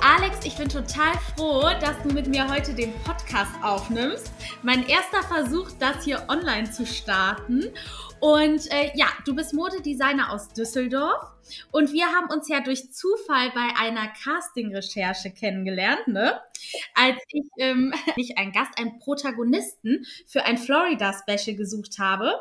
Alex, ich bin total froh, dass du mit mir heute den Podcast aufnimmst. Mein erster Versuch, das hier online zu starten. Und äh, ja, du bist Modedesigner aus Düsseldorf. Und wir haben uns ja durch Zufall bei einer Casting-Recherche kennengelernt, ne? Als ich ähm, nicht einen Gast, einen Protagonisten für ein Florida-Special gesucht habe.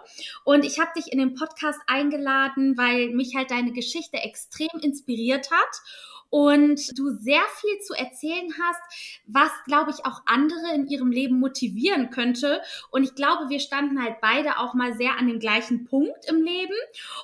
Und ich habe dich in den Podcast eingeladen, weil mich halt deine Geschichte extrem inspiriert hat und du sehr viel zu erzählen hast, was, glaube ich, auch andere in ihrem Leben motivieren könnte. Und ich glaube, wir standen halt beide auch mal sehr an dem gleichen Punkt im Leben.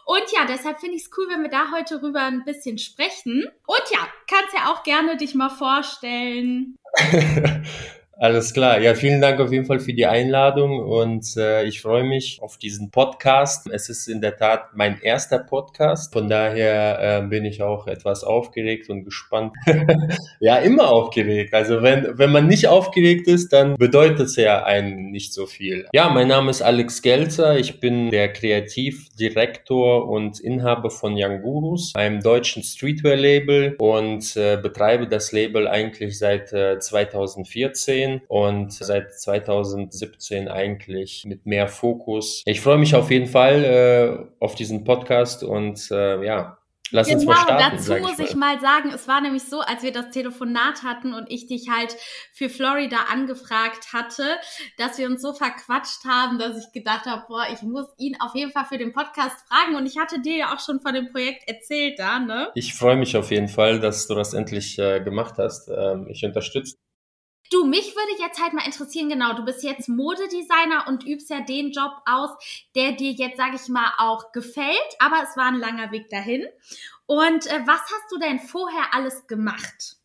Und ja, deshalb finde ich es cool, wenn wir da heute rüber ein bisschen sprechen. Und ja, kannst ja auch gerne dich mal vorstellen. Alles klar. Ja, vielen Dank auf jeden Fall für die Einladung und äh, ich freue mich auf diesen Podcast. Es ist in der Tat mein erster Podcast. Von daher äh, bin ich auch etwas aufgeregt und gespannt. ja, immer aufgeregt. Also wenn, wenn man nicht aufgeregt ist, dann bedeutet es ja einen nicht so viel. Ja, mein Name ist Alex Gelzer. Ich bin der Kreativdirektor und Inhaber von Young Gurus, einem deutschen Streetwear-Label und äh, betreibe das Label eigentlich seit äh, 2014 gesehen und seit 2017 eigentlich mit mehr Fokus. Ich freue mich auf jeden Fall äh, auf diesen Podcast und äh, ja, Lass genau, uns mal genau, starten, dazu muss ich mal sagen, es war nämlich so, als wir das Telefonat hatten und ich dich halt für Florida angefragt hatte, dass wir uns so verquatscht haben, dass ich gedacht habe, boah, ich muss ihn auf jeden Fall für den Podcast fragen und ich hatte dir ja auch schon von dem Projekt erzählt da, ne? Ich freue mich auf jeden Fall, dass du das endlich äh, gemacht hast. Ähm, ich unterstütze Du, mich würde jetzt halt mal interessieren, genau, du bist jetzt Modedesigner und übst ja den Job aus, der dir jetzt, sage ich mal, auch gefällt, aber es war ein langer Weg dahin. Und äh, was hast du denn vorher alles gemacht?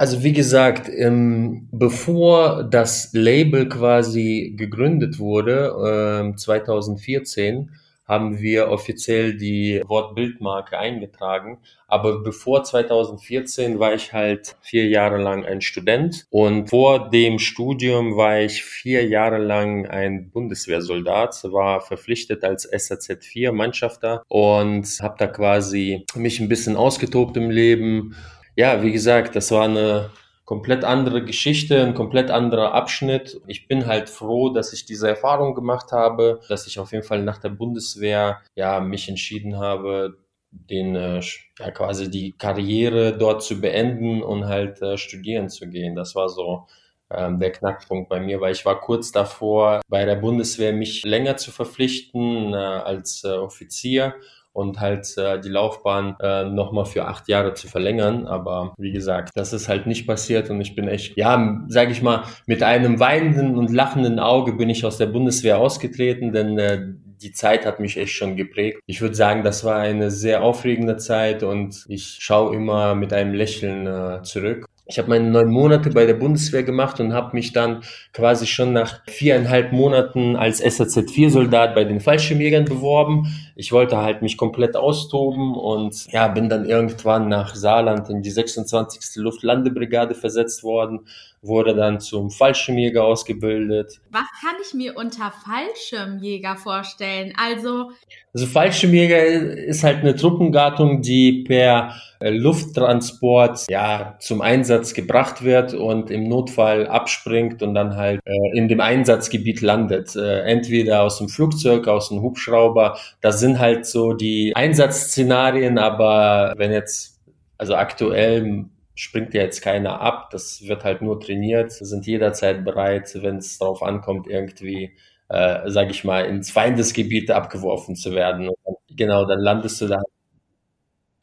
Also wie gesagt, ähm, bevor das Label quasi gegründet wurde, äh, 2014, haben wir offiziell die Wortbildmarke eingetragen. Aber bevor 2014 war ich halt vier Jahre lang ein Student und vor dem Studium war ich vier Jahre lang ein Bundeswehrsoldat, war verpflichtet als SAZ 4 Mannschafter und habe da quasi mich ein bisschen ausgetobt im Leben. Ja, wie gesagt, das war eine komplett andere Geschichte, ein komplett anderer Abschnitt. Ich bin halt froh, dass ich diese Erfahrung gemacht habe, dass ich auf jeden Fall nach der Bundeswehr ja mich entschieden habe, den äh, ja quasi die Karriere dort zu beenden und halt äh, studieren zu gehen. Das war so ähm, der Knackpunkt bei mir, weil ich war kurz davor, bei der Bundeswehr mich länger zu verpflichten äh, als äh, Offizier und halt äh, die Laufbahn äh, nochmal für acht Jahre zu verlängern. Aber wie gesagt, das ist halt nicht passiert und ich bin echt, ja, sage ich mal, mit einem weinenden und lachenden Auge bin ich aus der Bundeswehr ausgetreten, denn äh, die Zeit hat mich echt schon geprägt. Ich würde sagen, das war eine sehr aufregende Zeit und ich schaue immer mit einem Lächeln äh, zurück. Ich habe meine neun Monate bei der Bundeswehr gemacht und habe mich dann quasi schon nach viereinhalb Monaten als SAZ-4-Soldat bei den Fallschirmjägern beworben. Ich wollte halt mich komplett austoben und ja, bin dann irgendwann nach Saarland in die 26. Luftlandebrigade versetzt worden, wurde dann zum Fallschirmjäger ausgebildet. Was kann ich mir unter Fallschirmjäger vorstellen? Also, also Fallschirmjäger ist halt eine Truppengattung, die per äh, Lufttransport ja zum Einsatz gebracht wird und im Notfall abspringt und dann halt äh, in dem Einsatzgebiet landet. Äh, entweder aus dem Flugzeug, aus dem Hubschrauber. Das sind halt so die Einsatzszenarien, aber wenn jetzt, also aktuell springt ja jetzt keiner ab, das wird halt nur trainiert, sind jederzeit bereit, wenn es darauf ankommt, irgendwie äh, sage ich mal, ins Feindesgebiet abgeworfen zu werden. Und genau, dann landest du da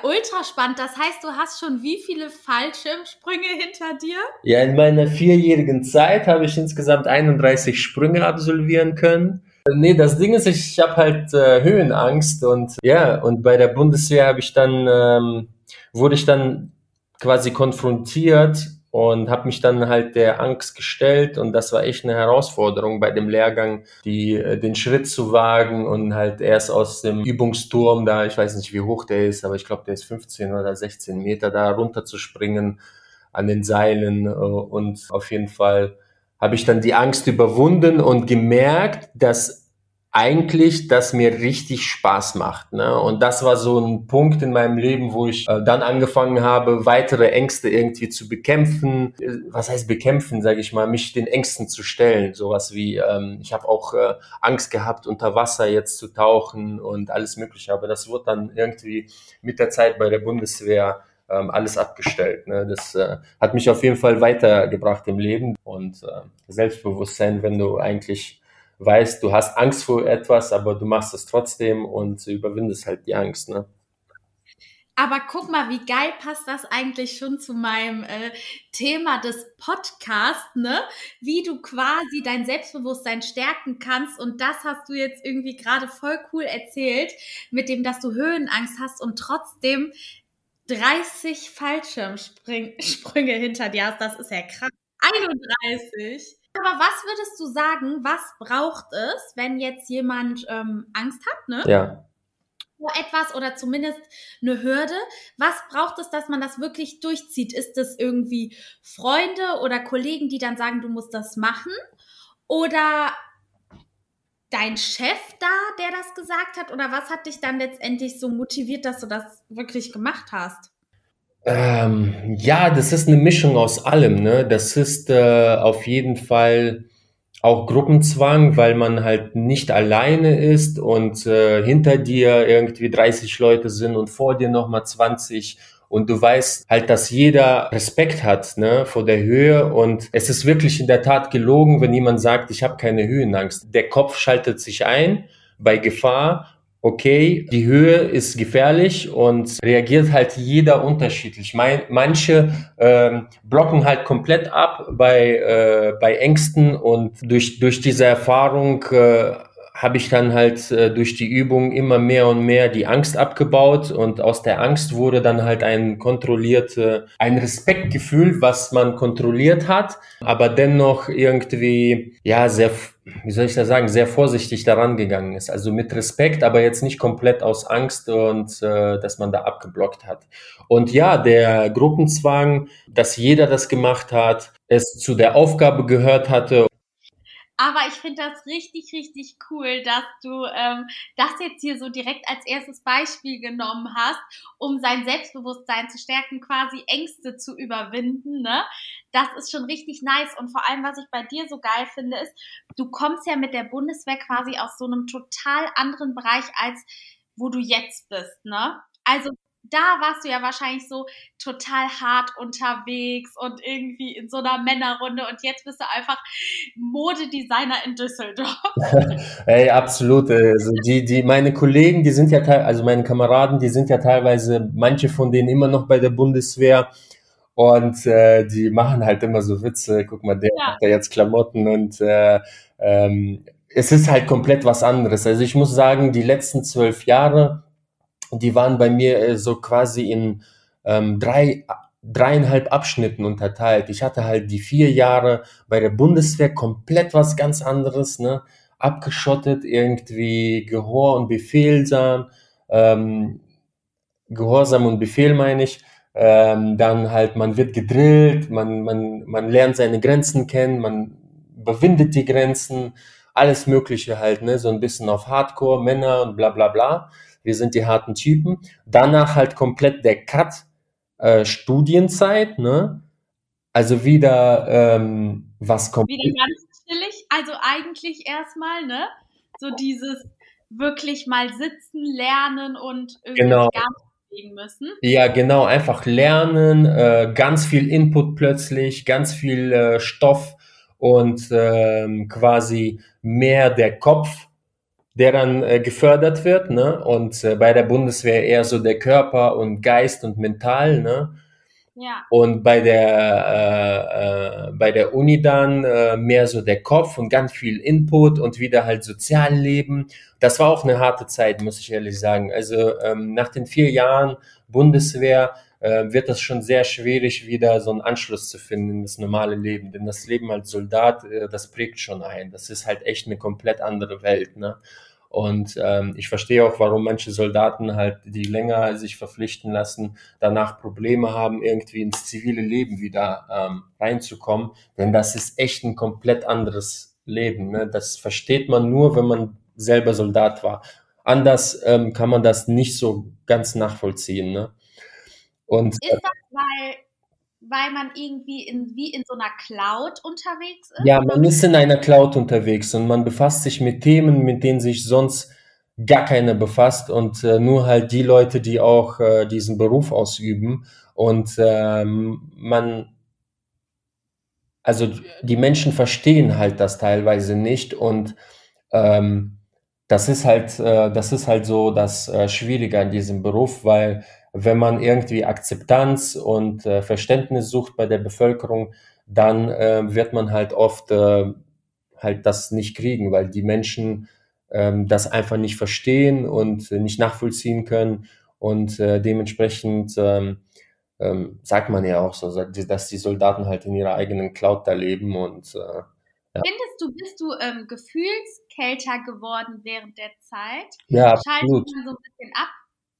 Ultra spannend. Das heißt, du hast schon wie viele Fallschirmsprünge hinter dir? Ja, in meiner vierjährigen Zeit habe ich insgesamt 31 Sprünge absolvieren können. Nee, das Ding ist, ich habe halt äh, Höhenangst und ja, und bei der Bundeswehr habe ich dann, ähm, wurde ich dann quasi konfrontiert und habe mich dann halt der Angst gestellt und das war echt eine Herausforderung bei dem Lehrgang, die äh, den Schritt zu wagen und halt erst aus dem Übungsturm da, ich weiß nicht wie hoch der ist, aber ich glaube der ist 15 oder 16 Meter da runter zu springen an den Seilen äh, und auf jeden Fall habe ich dann die Angst überwunden und gemerkt, dass eigentlich das mir richtig Spaß macht. Ne? Und das war so ein Punkt in meinem Leben, wo ich äh, dann angefangen habe, weitere Ängste irgendwie zu bekämpfen. Äh, was heißt bekämpfen, sage ich mal, mich den Ängsten zu stellen. Sowas wie, ähm, ich habe auch äh, Angst gehabt, unter Wasser jetzt zu tauchen und alles Mögliche. Aber das wurde dann irgendwie mit der Zeit bei der Bundeswehr ähm, alles abgestellt. Ne? Das äh, hat mich auf jeden Fall weitergebracht im Leben und äh, Selbstbewusstsein, wenn du eigentlich weißt, du hast Angst vor etwas, aber du machst es trotzdem und überwindest halt die Angst. Ne? Aber guck mal, wie geil passt das eigentlich schon zu meinem äh, Thema des Podcasts, ne? Wie du quasi dein Selbstbewusstsein stärken kannst. Und das hast du jetzt irgendwie gerade voll cool erzählt, mit dem, dass du Höhenangst hast und trotzdem 30 Fallschirmsprünge hinter dir hast. Das ist ja krass. 31. Aber was würdest du sagen, was braucht es, wenn jetzt jemand ähm, Angst hat, ne? Ja. Vor etwas oder zumindest eine Hürde. Was braucht es, dass man das wirklich durchzieht? Ist es irgendwie Freunde oder Kollegen, die dann sagen, du musst das machen? Oder dein Chef da, der das gesagt hat? Oder was hat dich dann letztendlich so motiviert, dass du das wirklich gemacht hast? Ähm, ja, das ist eine Mischung aus allem. Ne? Das ist äh, auf jeden Fall auch Gruppenzwang, weil man halt nicht alleine ist und äh, hinter dir irgendwie 30 Leute sind und vor dir nochmal 20 und du weißt halt, dass jeder Respekt hat ne, vor der Höhe und es ist wirklich in der Tat gelogen, wenn jemand sagt, ich habe keine Höhenangst. Der Kopf schaltet sich ein bei Gefahr okay, die Höhe ist gefährlich und reagiert halt jeder unterschiedlich. Mein, manche ähm, blocken halt komplett ab bei, äh, bei Ängsten und durch, durch diese Erfahrung äh, habe ich dann halt äh, durch die Übung immer mehr und mehr die Angst abgebaut und aus der Angst wurde dann halt ein kontrollierte, ein Respektgefühl, was man kontrolliert hat, aber dennoch irgendwie, ja, sehr, wie soll ich das sagen, sehr vorsichtig daran gegangen ist. Also mit Respekt, aber jetzt nicht komplett aus Angst und äh, dass man da abgeblockt hat. Und ja, der Gruppenzwang, dass jeder das gemacht hat, es zu der Aufgabe gehört hatte aber ich finde das richtig, richtig cool, dass du ähm, das jetzt hier so direkt als erstes Beispiel genommen hast, um sein Selbstbewusstsein zu stärken, quasi Ängste zu überwinden. Ne? Das ist schon richtig nice. Und vor allem, was ich bei dir so geil finde, ist, du kommst ja mit der Bundeswehr quasi aus so einem total anderen Bereich, als wo du jetzt bist. Ne? Also da warst du ja wahrscheinlich so total hart unterwegs und irgendwie in so einer Männerrunde und jetzt bist du einfach Modedesigner in Düsseldorf. Ey, absolut. Also die, die, meine Kollegen, die sind ja, also meine Kameraden, die sind ja teilweise, manche von denen immer noch bei der Bundeswehr und äh, die machen halt immer so Witze. Guck mal, der ja. hat ja jetzt Klamotten und äh, ähm, es ist halt komplett was anderes. Also ich muss sagen, die letzten zwölf Jahre die waren bei mir äh, so quasi in ähm, drei, dreieinhalb Abschnitten unterteilt. Ich hatte halt die vier Jahre bei der Bundeswehr komplett was ganz anderes, ne? abgeschottet, irgendwie Gehor und Befehlsam, ähm, Gehorsam und Befehl meine ich. Ähm, dann halt, man wird gedrillt, man, man, man lernt seine Grenzen kennen, man überwindet die Grenzen, alles Mögliche halt, ne? so ein bisschen auf Hardcore, Männer und bla bla bla wir sind die harten Typen. Danach halt komplett der Cut, äh, Studienzeit, ne? Also wieder ähm, was kommt. Wieder ganz chillig, also eigentlich erstmal, ne? So dieses wirklich mal sitzen, lernen und irgendwie genau. gar nicht müssen. Ja, genau, einfach lernen, äh, ganz viel Input plötzlich, ganz viel äh, Stoff und ähm, quasi mehr der Kopf der dann äh, gefördert wird, ne? Und äh, bei der Bundeswehr eher so der Körper und Geist und mental, ne? Ja. Und bei der äh, äh, bei der Uni dann äh, mehr so der Kopf und ganz viel Input und wieder halt Sozialleben. Das war auch eine harte Zeit, muss ich ehrlich sagen. Also ähm, nach den vier Jahren Bundeswehr äh, wird das schon sehr schwierig, wieder so einen Anschluss zu finden in das normale Leben. Denn das Leben als Soldat, das prägt schon ein. Das ist halt echt eine komplett andere Welt. Ne? Und ähm, ich verstehe auch, warum manche Soldaten halt, die länger sich verpflichten lassen, danach Probleme haben, irgendwie ins zivile Leben wieder ähm, reinzukommen. Denn das ist echt ein komplett anderes Leben. Ne? Das versteht man nur, wenn man selber Soldat war. Anders ähm, kann man das nicht so ganz nachvollziehen. Ne? Und, ist das, weil weil man irgendwie in, wie in so einer Cloud unterwegs ist? Ja, man ist in einer Cloud unterwegs und man befasst sich mit Themen, mit denen sich sonst gar keiner befasst und äh, nur halt die Leute, die auch äh, diesen Beruf ausüben. Und ähm, man, also die Menschen verstehen halt das teilweise nicht und ähm, das ist halt, äh, das ist halt so das äh, Schwierige an diesem Beruf, weil wenn man irgendwie Akzeptanz und äh, Verständnis sucht bei der Bevölkerung, dann äh, wird man halt oft äh, halt das nicht kriegen, weil die Menschen ähm, das einfach nicht verstehen und nicht nachvollziehen können und äh, dementsprechend ähm, ähm, sagt man ja auch so, dass die Soldaten halt in ihrer eigenen Cloud da leben und äh, ja. Findest du, bist du ähm, gefühlskälter geworden während der Zeit? Ja, absolut. Schaltet man so ein bisschen ab?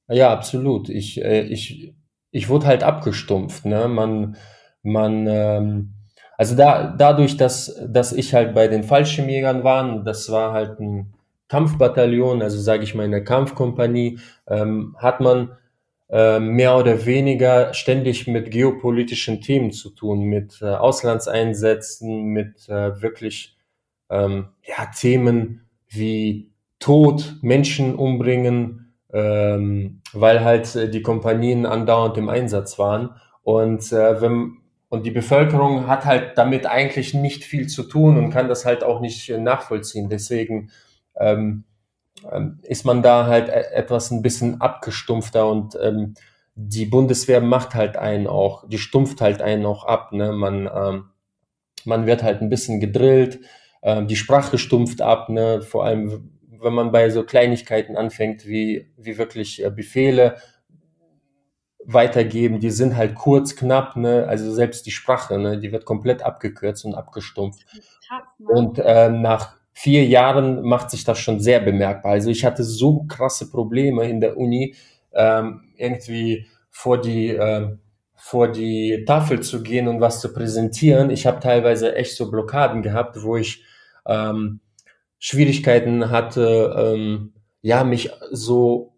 Ja, absolut. Ich, äh, ich, ich wurde halt abgestumpft. Ne? Man, man, ähm, also da, dadurch, dass, dass ich halt bei den Fallschirmjägern war, das war halt ein Kampfbataillon, also sage ich mal eine Kampfkompanie, ähm, hat man äh, mehr oder weniger ständig mit geopolitischen Themen zu tun, mit äh, Auslandseinsätzen, mit äh, wirklich ähm, ja, Themen wie Tod, Menschen umbringen, ähm, weil halt äh, die Kompanien andauernd im Einsatz waren. Und, äh, wenn, und die Bevölkerung hat halt damit eigentlich nicht viel zu tun und kann das halt auch nicht äh, nachvollziehen. Deswegen ähm, ähm, ist man da halt e-, etwas ein bisschen abgestumpfter und ähm, die Bundeswehr macht halt einen auch, die stumpft halt einen auch ab. Ne? Man, ähm, man wird halt ein bisschen gedrillt, ähm, die Sprache stumpft ab, ne? vor allem wenn man bei so Kleinigkeiten anfängt, wie, wie wirklich äh, Befehle weitergeben, die sind halt kurz, knapp, ne? also selbst die Sprache, ne? die wird komplett abgekürzt und abgestumpft. Krass, ne? Und äh, nach vier Jahren macht sich das schon sehr bemerkbar. Also ich hatte so krasse Probleme in der Uni, ähm, irgendwie vor die, äh, vor die Tafel zu gehen und was zu präsentieren. Ich habe teilweise echt so Blockaden gehabt, wo ich ähm, Schwierigkeiten hatte, ähm, ja, mich so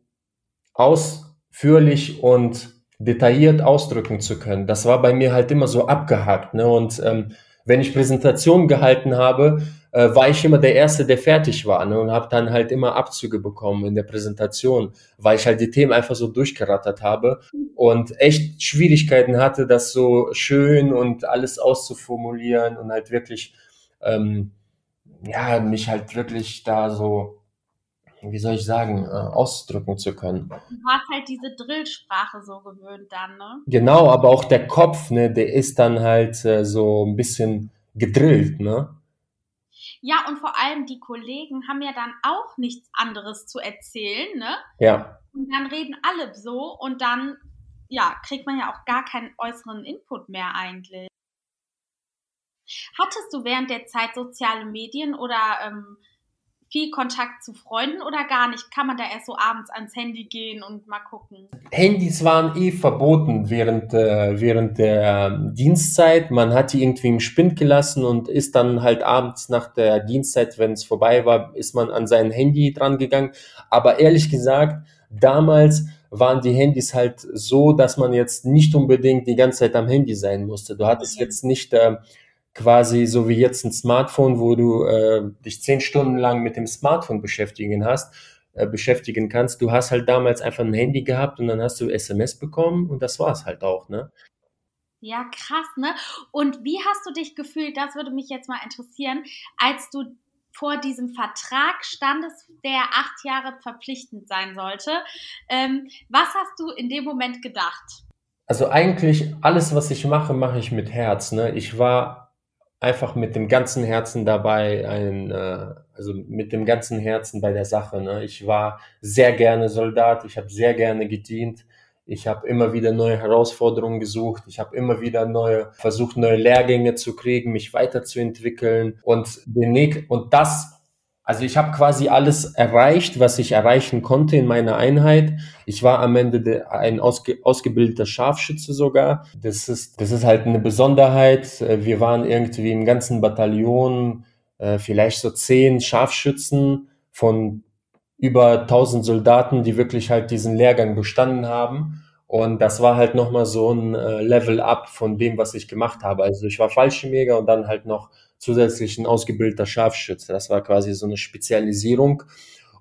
ausführlich und detailliert ausdrücken zu können. Das war bei mir halt immer so abgehakt. Ne? Und ähm, wenn ich Präsentationen gehalten habe, äh, war ich immer der Erste, der fertig war ne? und habe dann halt immer Abzüge bekommen in der Präsentation, weil ich halt die Themen einfach so durchgerattert habe und echt Schwierigkeiten hatte, das so schön und alles auszuformulieren und halt wirklich ähm, ja, mich halt wirklich da so, wie soll ich sagen, äh, ausdrücken zu können. Du hast halt diese Drillsprache so gewöhnt dann, ne? Genau, aber auch der Kopf, ne, der ist dann halt äh, so ein bisschen gedrillt, ne? Ja, und vor allem die Kollegen haben ja dann auch nichts anderes zu erzählen, ne? Ja. Und dann reden alle so und dann, ja, kriegt man ja auch gar keinen äußeren Input mehr eigentlich. Hattest du während der Zeit soziale Medien oder ähm, viel Kontakt zu Freunden oder gar nicht? Kann man da erst so abends ans Handy gehen und mal gucken? Handys waren eh verboten während, äh, während der äh, Dienstzeit. Man hat die irgendwie im Spind gelassen und ist dann halt abends nach der Dienstzeit, wenn es vorbei war, ist man an sein Handy dran gegangen. Aber ehrlich gesagt, damals waren die Handys halt so, dass man jetzt nicht unbedingt die ganze Zeit am Handy sein musste. Du hattest jetzt nicht äh, quasi so wie jetzt ein Smartphone, wo du äh, dich zehn Stunden lang mit dem Smartphone beschäftigen hast, äh, beschäftigen kannst. Du hast halt damals einfach ein Handy gehabt und dann hast du SMS bekommen und das war es halt auch, ne? Ja, krass, ne? Und wie hast du dich gefühlt, das würde mich jetzt mal interessieren, als du vor diesem Vertrag standest, der acht Jahre verpflichtend sein sollte. Ähm, was hast du in dem Moment gedacht? Also eigentlich alles, was ich mache, mache ich mit Herz. Ne? Ich war einfach mit dem ganzen Herzen dabei, ein, äh, also mit dem ganzen Herzen bei der Sache. Ne? Ich war sehr gerne Soldat, ich habe sehr gerne gedient. Ich habe immer wieder neue Herausforderungen gesucht. Ich habe immer wieder neue, versucht, neue Lehrgänge zu kriegen, mich weiterzuentwickeln. Und, den, und das also ich habe quasi alles erreicht, was ich erreichen konnte in meiner Einheit. Ich war am Ende de, ein ausge, ausgebildeter Scharfschütze sogar. Das ist, das ist halt eine Besonderheit. Wir waren irgendwie im ganzen Bataillon äh, vielleicht so zehn Scharfschützen von über 1000 Soldaten, die wirklich halt diesen Lehrgang bestanden haben. Und das war halt nochmal so ein äh, Level up von dem, was ich gemacht habe. Also ich war Fallschirmjäger und dann halt noch zusätzlich ein ausgebildeter Scharfschütze. Das war quasi so eine Spezialisierung.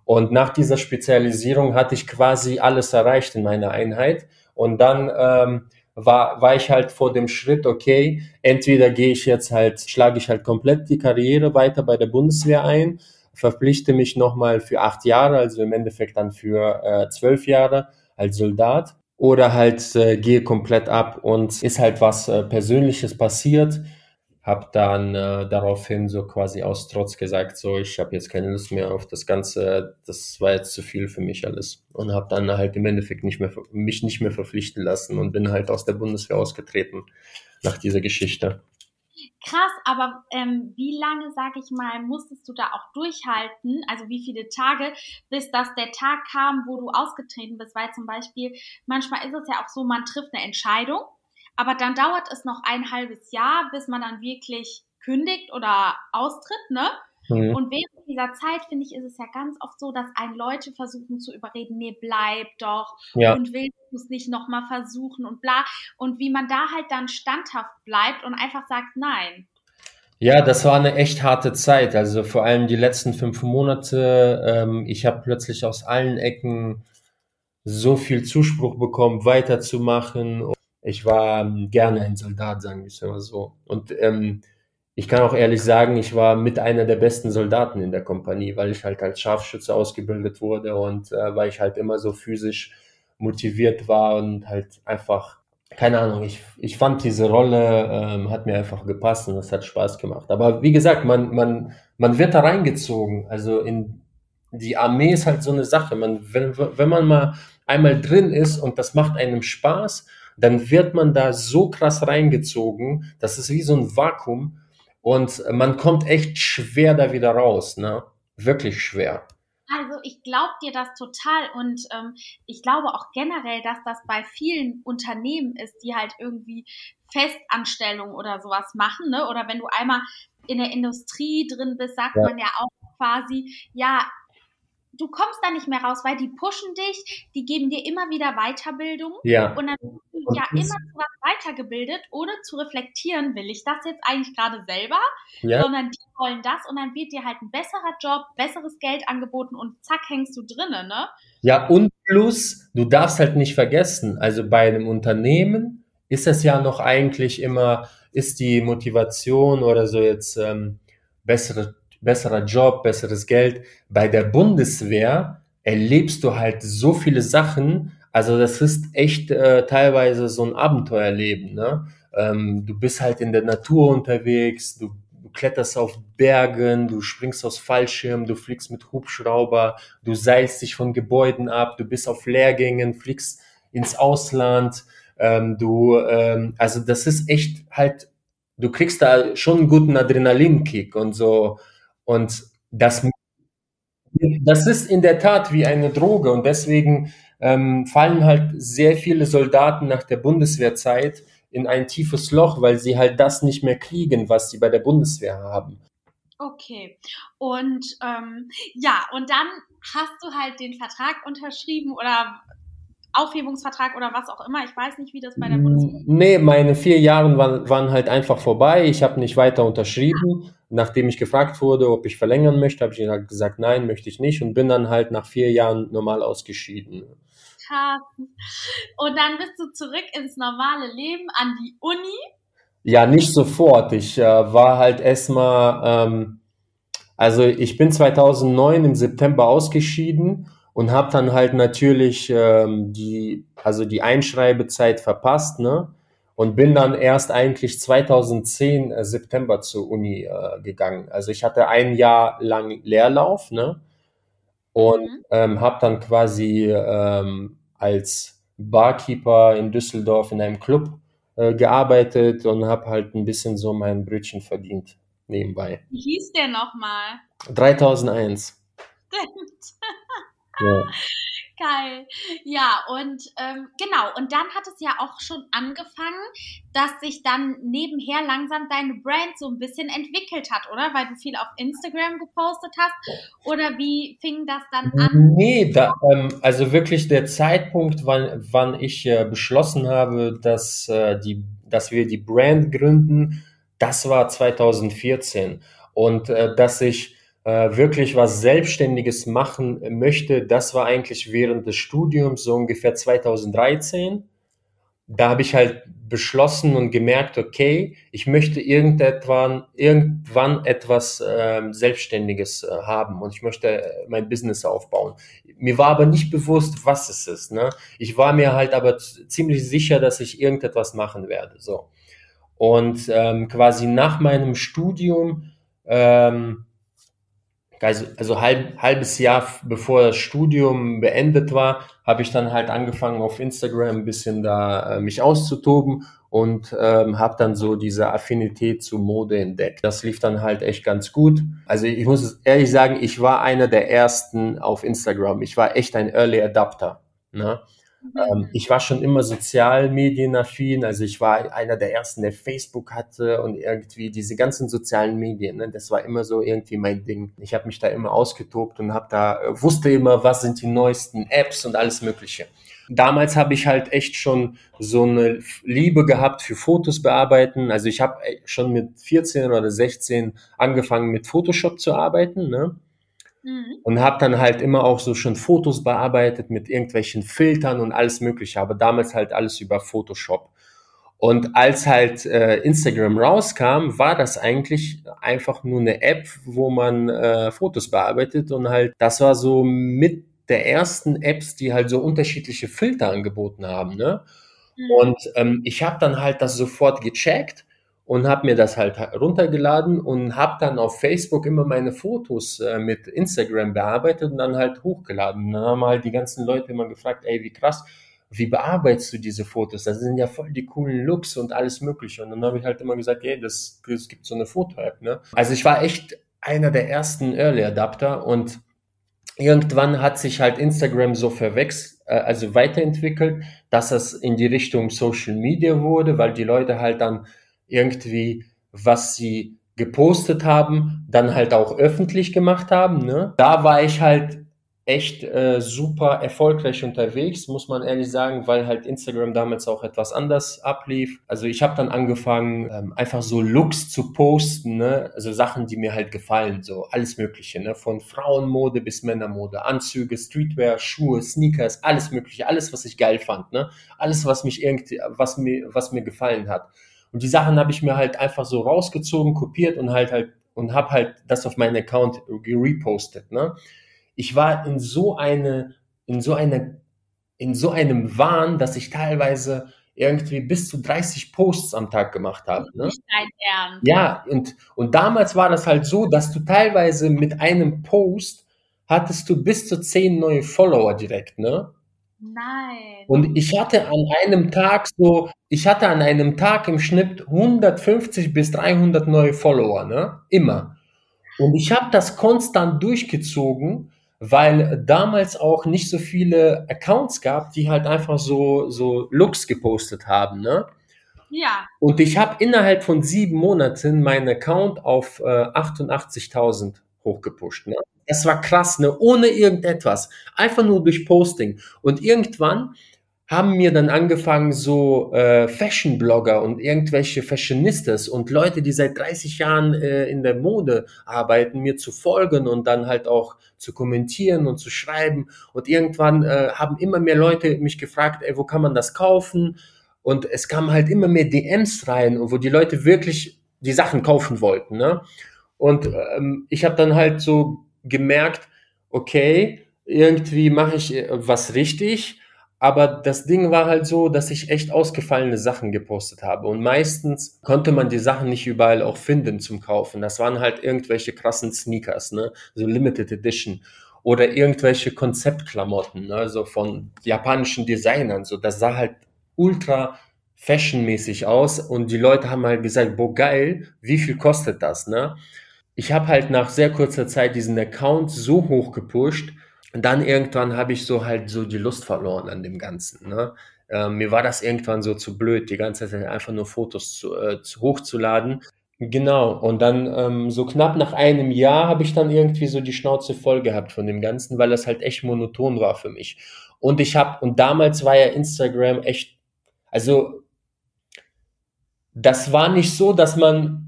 Und nach dieser Spezialisierung hatte ich quasi alles erreicht in meiner Einheit. Und dann ähm, war, war ich halt vor dem Schritt, okay, entweder gehe ich jetzt halt, schlage ich halt komplett die Karriere weiter bei der Bundeswehr ein, verpflichte mich nochmal für acht Jahre, also im Endeffekt dann für äh, zwölf Jahre als Soldat, oder halt äh, gehe komplett ab und ist halt was äh, Persönliches passiert habe dann äh, daraufhin so quasi aus Trotz gesagt, so ich habe jetzt keine Lust mehr auf das Ganze, das war jetzt zu viel für mich alles und habe dann halt im Endeffekt nicht mehr mich nicht mehr verpflichten lassen und bin halt aus der Bundeswehr ausgetreten nach dieser Geschichte. Krass, aber ähm, wie lange, sag ich mal, musstest du da auch durchhalten? Also wie viele Tage, bis das der Tag kam, wo du ausgetreten bist? Weil zum Beispiel, manchmal ist es ja auch so, man trifft eine Entscheidung aber dann dauert es noch ein halbes Jahr, bis man dann wirklich kündigt oder austritt, ne? Mhm. Und während dieser Zeit, finde ich, ist es ja ganz oft so, dass ein Leute versuchen zu überreden, nee, bleib doch ja. und willst du es nicht nochmal versuchen und bla. Und wie man da halt dann standhaft bleibt und einfach sagt, nein. Ja, das war eine echt harte Zeit. Also vor allem die letzten fünf Monate. Ähm, ich habe plötzlich aus allen Ecken so viel Zuspruch bekommen, weiterzumachen ich war ähm, gerne ein Soldat, sagen wir es mal so. Und ähm, ich kann auch ehrlich sagen, ich war mit einer der besten Soldaten in der Kompanie, weil ich halt als Scharfschütze ausgebildet wurde und äh, weil ich halt immer so physisch motiviert war und halt einfach, keine Ahnung, ich, ich fand diese Rolle, ähm, hat mir einfach gepasst und das hat Spaß gemacht. Aber wie gesagt, man, man, man wird da reingezogen. Also in die Armee ist halt so eine Sache. Man, wenn, wenn man mal einmal drin ist und das macht einem Spaß, dann wird man da so krass reingezogen, das ist wie so ein Vakuum und man kommt echt schwer da wieder raus, ne? Wirklich schwer. Also ich glaube dir das total und ähm, ich glaube auch generell, dass das bei vielen Unternehmen ist, die halt irgendwie Festanstellungen oder sowas machen, ne? Oder wenn du einmal in der Industrie drin bist, sagt ja. man ja auch quasi, ja, du kommst da nicht mehr raus, weil die pushen dich, die geben dir immer wieder Weiterbildung. Ja. Und dann bist du ja immer zu was weitergebildet, ohne zu reflektieren, will ich das jetzt eigentlich gerade selber, ja. sondern die wollen das und dann wird dir halt ein besserer Job, besseres Geld angeboten und zack, hängst du drinnen, ne? Ja, und plus, du darfst halt nicht vergessen, also bei einem Unternehmen ist es ja noch eigentlich immer, ist die Motivation oder so jetzt ähm, bessere besserer Job, besseres Geld. Bei der Bundeswehr erlebst du halt so viele Sachen. Also das ist echt äh, teilweise so ein Abenteuerleben. Ne? Ähm, du bist halt in der Natur unterwegs, du, du kletterst auf Bergen, du springst aus Fallschirm, du fliegst mit Hubschrauber, du seilst dich von Gebäuden ab, du bist auf Lehrgängen, fliegst ins Ausland. Ähm, du, ähm, also das ist echt halt, du kriegst da schon einen guten Adrenalinkick und so und das, das ist in der Tat wie eine Droge und deswegen ähm, fallen halt sehr viele Soldaten nach der Bundeswehrzeit in ein tiefes Loch, weil sie halt das nicht mehr kriegen, was sie bei der Bundeswehr haben. Okay. Und ähm, ja, und dann hast du halt den Vertrag unterschrieben oder Aufhebungsvertrag oder was auch immer. Ich weiß nicht, wie das bei der Bundeswehr. Nee, meine vier Jahre waren, waren halt einfach vorbei. Ich habe nicht weiter unterschrieben. Nachdem ich gefragt wurde, ob ich verlängern möchte, habe ich halt gesagt, nein, möchte ich nicht und bin dann halt nach vier Jahren normal ausgeschieden. Krass. Und dann bist du zurück ins normale Leben an die Uni? Ja, nicht sofort. Ich äh, war halt erstmal, ähm, also ich bin 2009 im September ausgeschieden und habe dann halt natürlich ähm, die, also die Einschreibezeit verpasst, ne? Und bin dann erst eigentlich 2010 äh, September zur Uni äh, gegangen. Also ich hatte ein Jahr lang Leerlauf, ne? Und mhm. ähm, habe dann quasi ähm, als Barkeeper in Düsseldorf in einem Club äh, gearbeitet und habe halt ein bisschen so mein Brötchen verdient nebenbei. Wie hieß der nochmal? 3001. Stimmt. ja. Geil. Ja, und ähm, genau, und dann hat es ja auch schon angefangen, dass sich dann nebenher langsam deine Brand so ein bisschen entwickelt hat, oder? Weil du viel auf Instagram gepostet hast. Oder wie fing das dann an? Nee, da, ähm, also wirklich der Zeitpunkt, wann, wann ich äh, beschlossen habe, dass, äh, die, dass wir die Brand gründen, das war 2014. Und äh, dass ich äh, wirklich was Selbstständiges machen möchte, das war eigentlich während des Studiums, so ungefähr 2013. Da habe ich halt beschlossen und gemerkt, okay, ich möchte irgendwann, irgendwann etwas äh, Selbstständiges äh, haben und ich möchte äh, mein Business aufbauen. Mir war aber nicht bewusst, was es ist. Ne? Ich war mir halt aber ziemlich sicher, dass ich irgendetwas machen werde. So. Und ähm, quasi nach meinem Studium ähm, also, also halb, halbes Jahr bevor das Studium beendet war, habe ich dann halt angefangen auf Instagram ein bisschen da äh, mich auszutoben und ähm, habe dann so diese Affinität zu Mode entdeckt. Das lief dann halt echt ganz gut. Also ich muss ehrlich sagen, ich war einer der ersten auf Instagram. Ich war echt ein Early Adapter. Ne? Ähm, ich war schon immer sozialmedienaffin, also ich war einer der ersten, der Facebook hatte und irgendwie diese ganzen sozialen Medien, ne, das war immer so irgendwie mein Ding. Ich habe mich da immer ausgetobt und habe da äh, wusste immer, was sind die neuesten Apps und alles Mögliche. Damals habe ich halt echt schon so eine Liebe gehabt für Fotos bearbeiten. Also ich habe äh, schon mit 14 oder 16 angefangen mit Photoshop zu arbeiten. Ne? Mhm. Und habe dann halt immer auch so schon Fotos bearbeitet mit irgendwelchen Filtern und alles Mögliche, aber damals halt alles über Photoshop. Und als halt äh, Instagram rauskam, war das eigentlich einfach nur eine App, wo man äh, Fotos bearbeitet und halt, das war so mit der ersten Apps, die halt so unterschiedliche Filter angeboten haben. Ne? Mhm. Und ähm, ich habe dann halt das sofort gecheckt und habe mir das halt runtergeladen und habe dann auf Facebook immer meine Fotos äh, mit Instagram bearbeitet und dann halt hochgeladen. Und dann haben halt die ganzen Leute immer gefragt, ey, wie krass, wie bearbeitest du diese Fotos? Das sind ja voll die coolen Looks und alles mögliche. Und dann habe ich halt immer gesagt, ey, das, das gibt so eine Foto-App, ne? Also ich war echt einer der ersten Early Adapter und irgendwann hat sich halt Instagram so verwechselt, äh, also weiterentwickelt, dass es in die Richtung Social Media wurde, weil die Leute halt dann irgendwie, was sie gepostet haben, dann halt auch öffentlich gemacht haben. Ne? Da war ich halt echt äh, super erfolgreich unterwegs, muss man ehrlich sagen, weil halt Instagram damals auch etwas anders ablief. Also ich habe dann angefangen, ähm, einfach so Looks zu posten, ne? also Sachen, die mir halt gefallen, so alles Mögliche, ne? von Frauenmode bis Männermode, Anzüge, Streetwear, Schuhe, Sneakers, alles Mögliche, alles, was ich geil fand, ne? alles, was mich irgendwie, was mir, was mir gefallen hat. Und die Sachen habe ich mir halt einfach so rausgezogen, kopiert und halt halt und habe halt das auf meinen Account repostet. Ne? Ich war in so eine, in so eine, in so einem Wahn, dass ich teilweise irgendwie bis zu 30 Posts am Tag gemacht habe. Ne? Ja, und, und damals war das halt so, dass du teilweise mit einem Post hattest du bis zu 10 neue Follower direkt, ne? Nein. Und ich hatte an einem Tag so, ich hatte an einem Tag im Schnitt 150 bis 300 neue Follower, ne? Immer. Und ich habe das konstant durchgezogen, weil damals auch nicht so viele Accounts gab, die halt einfach so, so Looks gepostet haben, ne? Ja. Und ich habe innerhalb von sieben Monaten meinen Account auf äh, 88.000 hochgepusht. Ne? Das war krass, ne? ohne irgendetwas. Einfach nur durch Posting. Und irgendwann haben mir dann angefangen, so äh, Fashion-Blogger und irgendwelche Fashionistas und Leute, die seit 30 Jahren äh, in der Mode arbeiten, mir zu folgen und dann halt auch zu kommentieren und zu schreiben. Und irgendwann äh, haben immer mehr Leute mich gefragt, ey, wo kann man das kaufen? Und es kamen halt immer mehr DMs rein, wo die Leute wirklich die Sachen kaufen wollten. Ne? Und ähm, ich habe dann halt so gemerkt, okay, irgendwie mache ich äh, was richtig, aber das Ding war halt so, dass ich echt ausgefallene Sachen gepostet habe. Und meistens konnte man die Sachen nicht überall auch finden zum Kaufen. Das waren halt irgendwelche krassen Sneakers, ne? So Limited Edition. oder irgendwelche Konzeptklamotten, ne, so von japanischen Designern, so das sah halt ultra fashionmäßig aus und die Leute haben halt gesagt, boah geil, wie viel kostet das, ne? Ich habe halt nach sehr kurzer Zeit diesen Account so hoch gepusht, dann irgendwann habe ich so halt so die Lust verloren an dem Ganzen, ne? Ähm, mir war das irgendwann so zu blöd, die ganze Zeit einfach nur Fotos zu, äh, zu hochzuladen. Genau, und dann ähm, so knapp nach einem Jahr habe ich dann irgendwie so die Schnauze voll gehabt von dem Ganzen, weil das halt echt monoton war für mich. Und ich habe, und damals war ja Instagram echt, also das war nicht so, dass man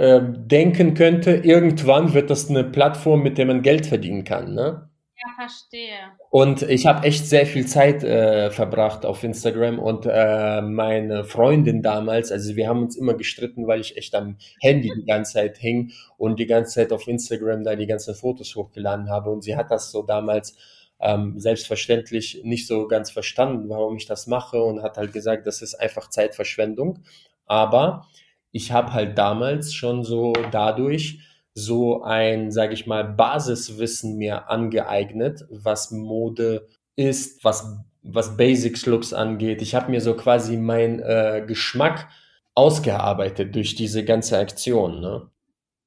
äh, denken könnte, irgendwann wird das eine Plattform, mit der man Geld verdienen kann. Ne? Ja, verstehe. Und ich habe echt sehr viel Zeit äh, verbracht auf Instagram und äh, meine Freundin damals, also wir haben uns immer gestritten, weil ich echt am Handy die ganze Zeit hing und die ganze Zeit auf Instagram da die ganzen Fotos hochgeladen habe und sie hat das so damals ähm, selbstverständlich nicht so ganz verstanden, warum ich das mache und hat halt gesagt, das ist einfach Zeitverschwendung. Aber ich habe halt damals schon so dadurch so ein, sage ich mal, Basiswissen mir angeeignet, was Mode ist, was, was Basics Looks angeht. Ich habe mir so quasi mein äh, Geschmack ausgearbeitet durch diese ganze Aktion. Ne?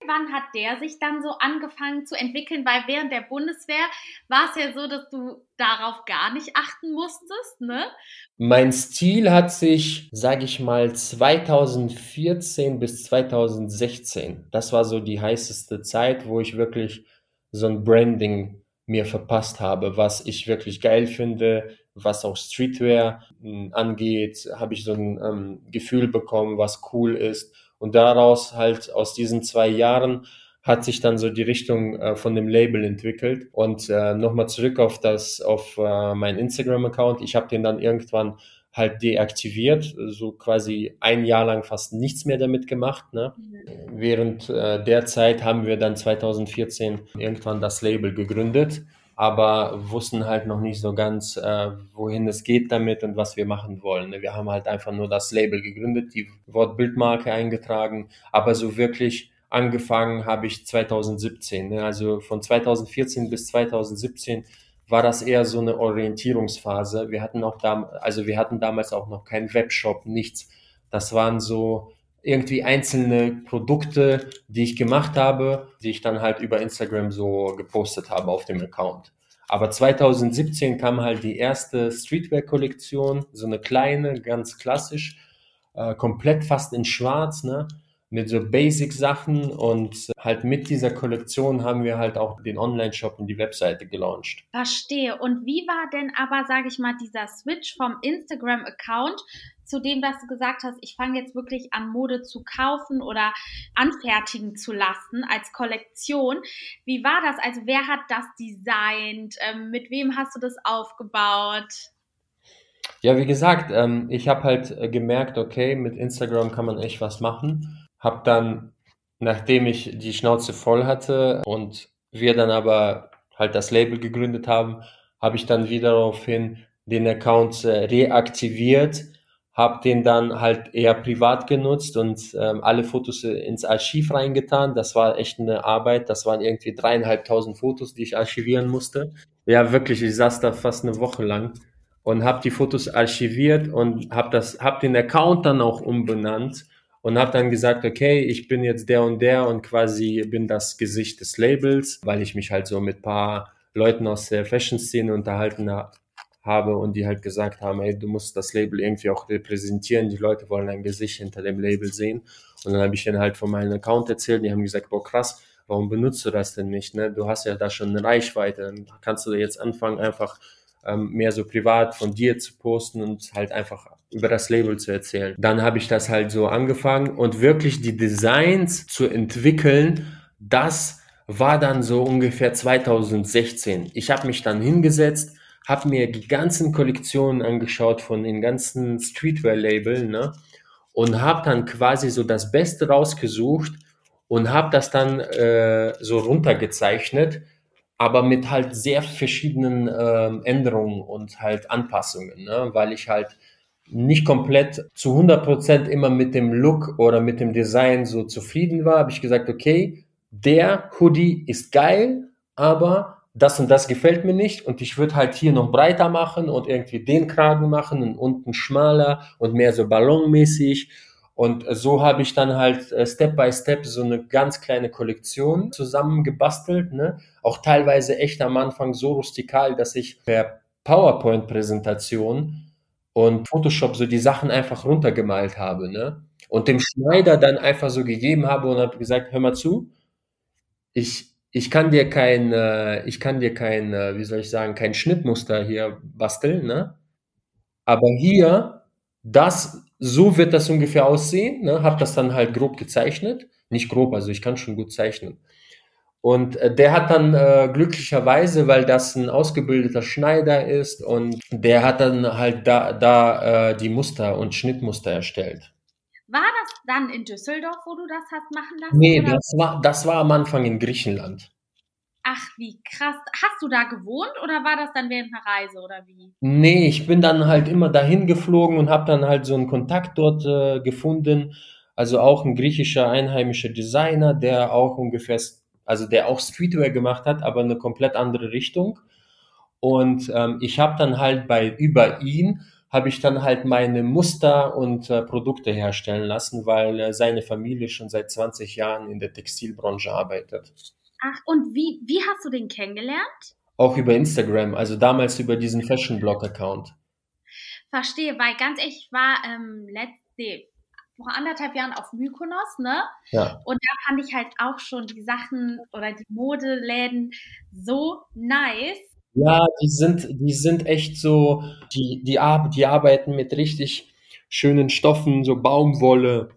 Wann hat der sich dann so angefangen zu entwickeln? Weil während der Bundeswehr war es ja so, dass du darauf gar nicht achten musstest, ne? Mein Stil hat sich, sage ich mal, 2014 bis 2016. Das war so die heißeste Zeit, wo ich wirklich so ein Branding mir verpasst habe, was ich wirklich geil finde, was auch Streetwear hm, angeht, habe ich so ein ähm, Gefühl bekommen, was cool ist. Und daraus halt aus diesen zwei Jahren hat sich dann so die Richtung äh, von dem Label entwickelt. Und äh, nochmal zurück auf das, auf äh, meinen Instagram-Account. Ich habe den dann irgendwann halt deaktiviert, so quasi ein Jahr lang fast nichts mehr damit gemacht. Ne? Mhm. Während äh, der Zeit haben wir dann 2014 irgendwann das Label gegründet, aber wussten halt noch nicht so ganz, äh, wohin es geht damit und was wir machen wollen. Ne? Wir haben halt einfach nur das Label gegründet, die Wortbildmarke eingetragen, aber so wirklich angefangen habe ich 2017. Ne? Also von 2014 bis 2017 war das eher so eine Orientierungsphase. Wir hatten auch da, also wir hatten damals auch noch keinen Webshop, nichts. Das waren so irgendwie einzelne Produkte, die ich gemacht habe, die ich dann halt über Instagram so gepostet habe auf dem Account. Aber 2017 kam halt die erste Streetwear-Kollektion, so eine kleine, ganz klassisch, äh, komplett fast in Schwarz, ne? mit so Basic-Sachen und halt mit dieser Kollektion haben wir halt auch den Online-Shop und die Webseite gelauncht. Verstehe. Und wie war denn aber, sage ich mal, dieser Switch vom Instagram-Account zu dem, dass du gesagt hast, ich fange jetzt wirklich an, Mode zu kaufen oder anfertigen zu lassen als Kollektion. Wie war das? Also wer hat das designt? Ähm, mit wem hast du das aufgebaut? Ja, wie gesagt, ähm, ich habe halt äh, gemerkt, okay, mit Instagram kann man echt was machen habe dann, nachdem ich die Schnauze voll hatte und wir dann aber halt das Label gegründet haben, habe ich dann wiederhin den Account äh, reaktiviert, habe den dann halt eher privat genutzt und ähm, alle Fotos ins Archiv reingetan. Das war echt eine Arbeit. Das waren irgendwie dreieinhalbtausend Fotos, die ich archivieren musste. Ja, wirklich. Ich saß da fast eine Woche lang und habe die Fotos archiviert und habe das, habe den Account dann auch umbenannt und habe dann gesagt, okay, ich bin jetzt der und der und quasi bin das Gesicht des Labels, weil ich mich halt so mit paar Leuten aus der Fashion-Szene unterhalten habe und die halt gesagt haben, ey, du musst das Label irgendwie auch repräsentieren, die Leute wollen ein Gesicht hinter dem Label sehen. Und dann habe ich ihnen halt von meinem Account erzählt, die haben gesagt, boah krass, warum benutzt du das denn nicht? Ne? Du hast ja da schon eine Reichweite, dann kannst du jetzt anfangen, einfach ähm, mehr so privat von dir zu posten und halt einfach über das Label zu erzählen. Dann habe ich das halt so angefangen und wirklich die Designs zu entwickeln, das war dann so ungefähr 2016. Ich habe mich dann hingesetzt, habe mir die ganzen Kollektionen angeschaut von den ganzen Streetwear-Labeln ne? und habe dann quasi so das Beste rausgesucht und habe das dann äh, so runtergezeichnet, aber mit halt sehr verschiedenen äh, Änderungen und halt Anpassungen, ne? weil ich halt nicht komplett zu 100% immer mit dem Look oder mit dem Design so zufrieden war, habe ich gesagt, okay, der Hoodie ist geil, aber das und das gefällt mir nicht und ich würde halt hier noch breiter machen und irgendwie den Kragen machen und unten schmaler und mehr so ballonmäßig. Und so habe ich dann halt äh, Step by Step so eine ganz kleine Kollektion zusammengebastelt. Ne? Auch teilweise echt am Anfang so rustikal, dass ich per PowerPoint-Präsentation und Photoshop so die Sachen einfach runtergemalt habe. Ne? Und dem Schneider dann einfach so gegeben habe und habe gesagt, hör mal zu, ich, ich kann dir kein, äh, ich kann dir kein, äh, wie soll ich sagen, kein Schnittmuster hier basteln, ne? Aber hier, das, so wird das ungefähr aussehen, ne? Hab das dann halt grob gezeichnet. Nicht grob, also ich kann schon gut zeichnen. Und äh, der hat dann äh, glücklicherweise, weil das ein ausgebildeter Schneider ist und der hat dann halt da, da äh, die Muster und Schnittmuster erstellt. War das dann in Düsseldorf, wo du das hast machen lassen? Nee, das war, das war am Anfang in Griechenland. Ach, wie krass. Hast du da gewohnt oder war das dann während einer Reise oder wie? Nee, ich bin dann halt immer dahin geflogen und habe dann halt so einen Kontakt dort äh, gefunden. Also auch ein griechischer einheimischer Designer, der auch ungefähr, also der auch Streetwear gemacht hat, aber eine komplett andere Richtung. Und ähm, ich habe dann halt bei über ihn habe ich dann halt meine Muster und äh, Produkte herstellen lassen, weil äh, seine Familie schon seit 20 Jahren in der Textilbranche arbeitet. Ach, und wie, wie hast du den kennengelernt? Auch über Instagram, also damals über diesen Fashion Blog Account. Verstehe, weil ganz ehrlich, ich war ähm, letzte, vor anderthalb Jahren auf Mykonos, ne? Ja. Und da fand ich halt auch schon die Sachen oder die Modeläden so nice. Ja, die sind, die sind echt so, die, die, die arbeiten mit richtig schönen Stoffen, so Baumwolle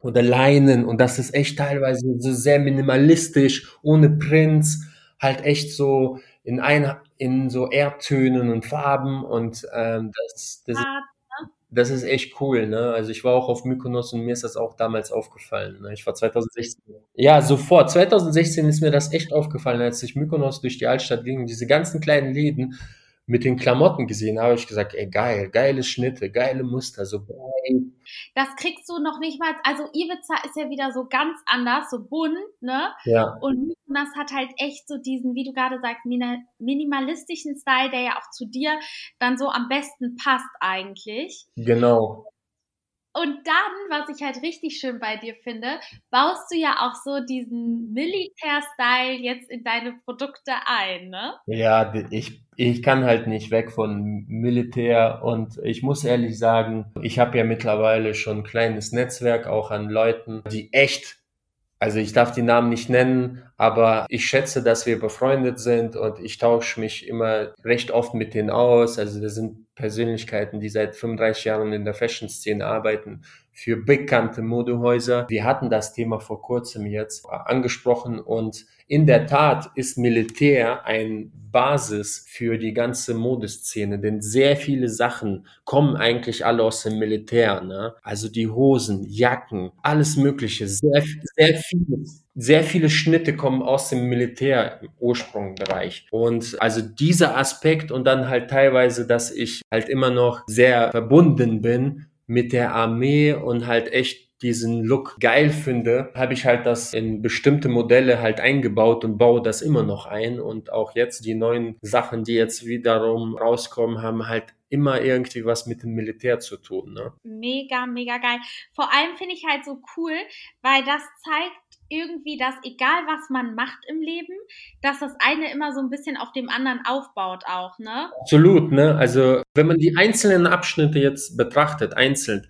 oder Leinen. Und das ist echt teilweise so sehr minimalistisch, ohne Prints, halt echt so in ein, in so Erdtönen und Farben. Und ähm, das, das, Ah, das ist echt cool, ne? Also ich war auch auf Mykonos und mir ist das auch damals aufgefallen. Ne? Ich war 2016. Ja, sofort. 2016 ist mir das echt aufgefallen, als ich Mykonos durch die Altstadt ging diese ganzen kleinen Läden mit den Klamotten gesehen habe, ich gesagt, ey geil, geile Schnitte, geile Muster, so ey, Das kriegst du noch nicht mal, also Ibiza ist ja wieder so ganz anders, so bunt, ne? ja, Und Mykonos hat halt echt so diesen, wie du gerade sagst, minimalistischen Style, der ja auch zu dir dann so am besten passt eigentlich. genau. Und dann, was ich halt richtig schön bei dir finde, baust du ja auch so diesen Militär-Style jetzt in deine Produkte ein, ne? Ja, ich, ich kann halt nicht weg von Militär und ich muss ehrlich sagen, ich habe ja mittlerweile schon ein kleines Netzwerk auch an Leuten, die echt, also ich darf die Namen nicht nennen, aber ich schätze, dass wir befreundet sind und ich tausche mich immer recht oft mit denen aus. Also das sind Persönlichkeiten, die seit 35 Jahren in der Fashion-Szene arbeiten, für bekannte Modehäuser. Wir hatten das Thema vor kurzem jetzt angesprochen und in der Tat ist Militär ein Basis für die ganze Modeszene, denn sehr viele Sachen kommen eigentlich alle aus dem Militär, ne? Also die Hosen, Jacken, alles Mögliche, sehr, sehr viele, sehr viele Schnitte kommen aus dem Militär im Ursprungsbereich. Und also dieser Aspekt und dann halt teilweise, dass ich halt immer noch sehr verbunden bin mit der Armee und halt echt diesen Look geil finde, habe ich halt das in bestimmte Modelle halt eingebaut und baue das immer noch ein. Und auch jetzt die neuen Sachen, die jetzt wiederum rauskommen, haben halt immer irgendwie was mit dem Militär zu tun. Ne? Mega, mega geil. Vor allem finde ich halt so cool, weil das zeigt irgendwie, dass egal was man macht im Leben, dass das eine immer so ein bisschen auf dem anderen aufbaut auch, ne? Absolut, ne? Also wenn man die einzelnen Abschnitte jetzt betrachtet, einzeln,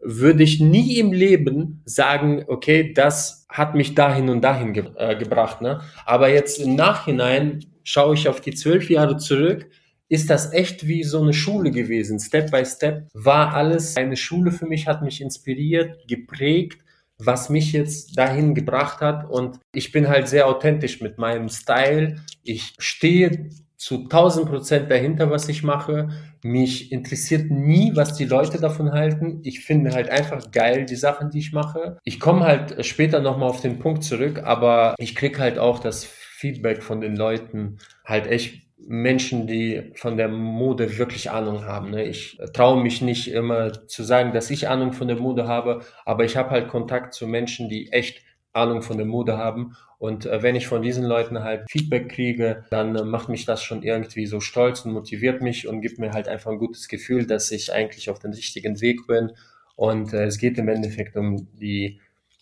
würde ich nie im Leben sagen, okay, das hat mich dahin und dahin ge äh, gebracht. Ne? Aber jetzt im Nachhinein schaue ich auf die zwölf Jahre zurück, ist das echt wie so eine Schule gewesen. Step by Step war alles eine Schule für mich, hat mich inspiriert, geprägt, was mich jetzt dahin gebracht hat. Und ich bin halt sehr authentisch mit meinem Style. Ich stehe zu 1000 Prozent dahinter, was ich mache. Mich interessiert nie, was die Leute davon halten. Ich finde halt einfach geil die Sachen, die ich mache. Ich komme halt später nochmal auf den Punkt zurück, aber ich krieg halt auch das Feedback von den Leuten halt echt Menschen, die von der Mode wirklich Ahnung haben. Ne? Ich traue mich nicht immer zu sagen, dass ich Ahnung von der Mode habe, aber ich habe halt Kontakt zu Menschen, die echt Ahnung von der Mode haben Und äh, wenn ich von diesen Leuten halt Feedback kriege, dann äh, macht mich das schon irgendwie so stolz und motiviert mich und gibt mir halt einfach ein gutes Gefühl, dass ich eigentlich auf dem richtigen Weg bin. Und äh, es geht im Endeffekt um die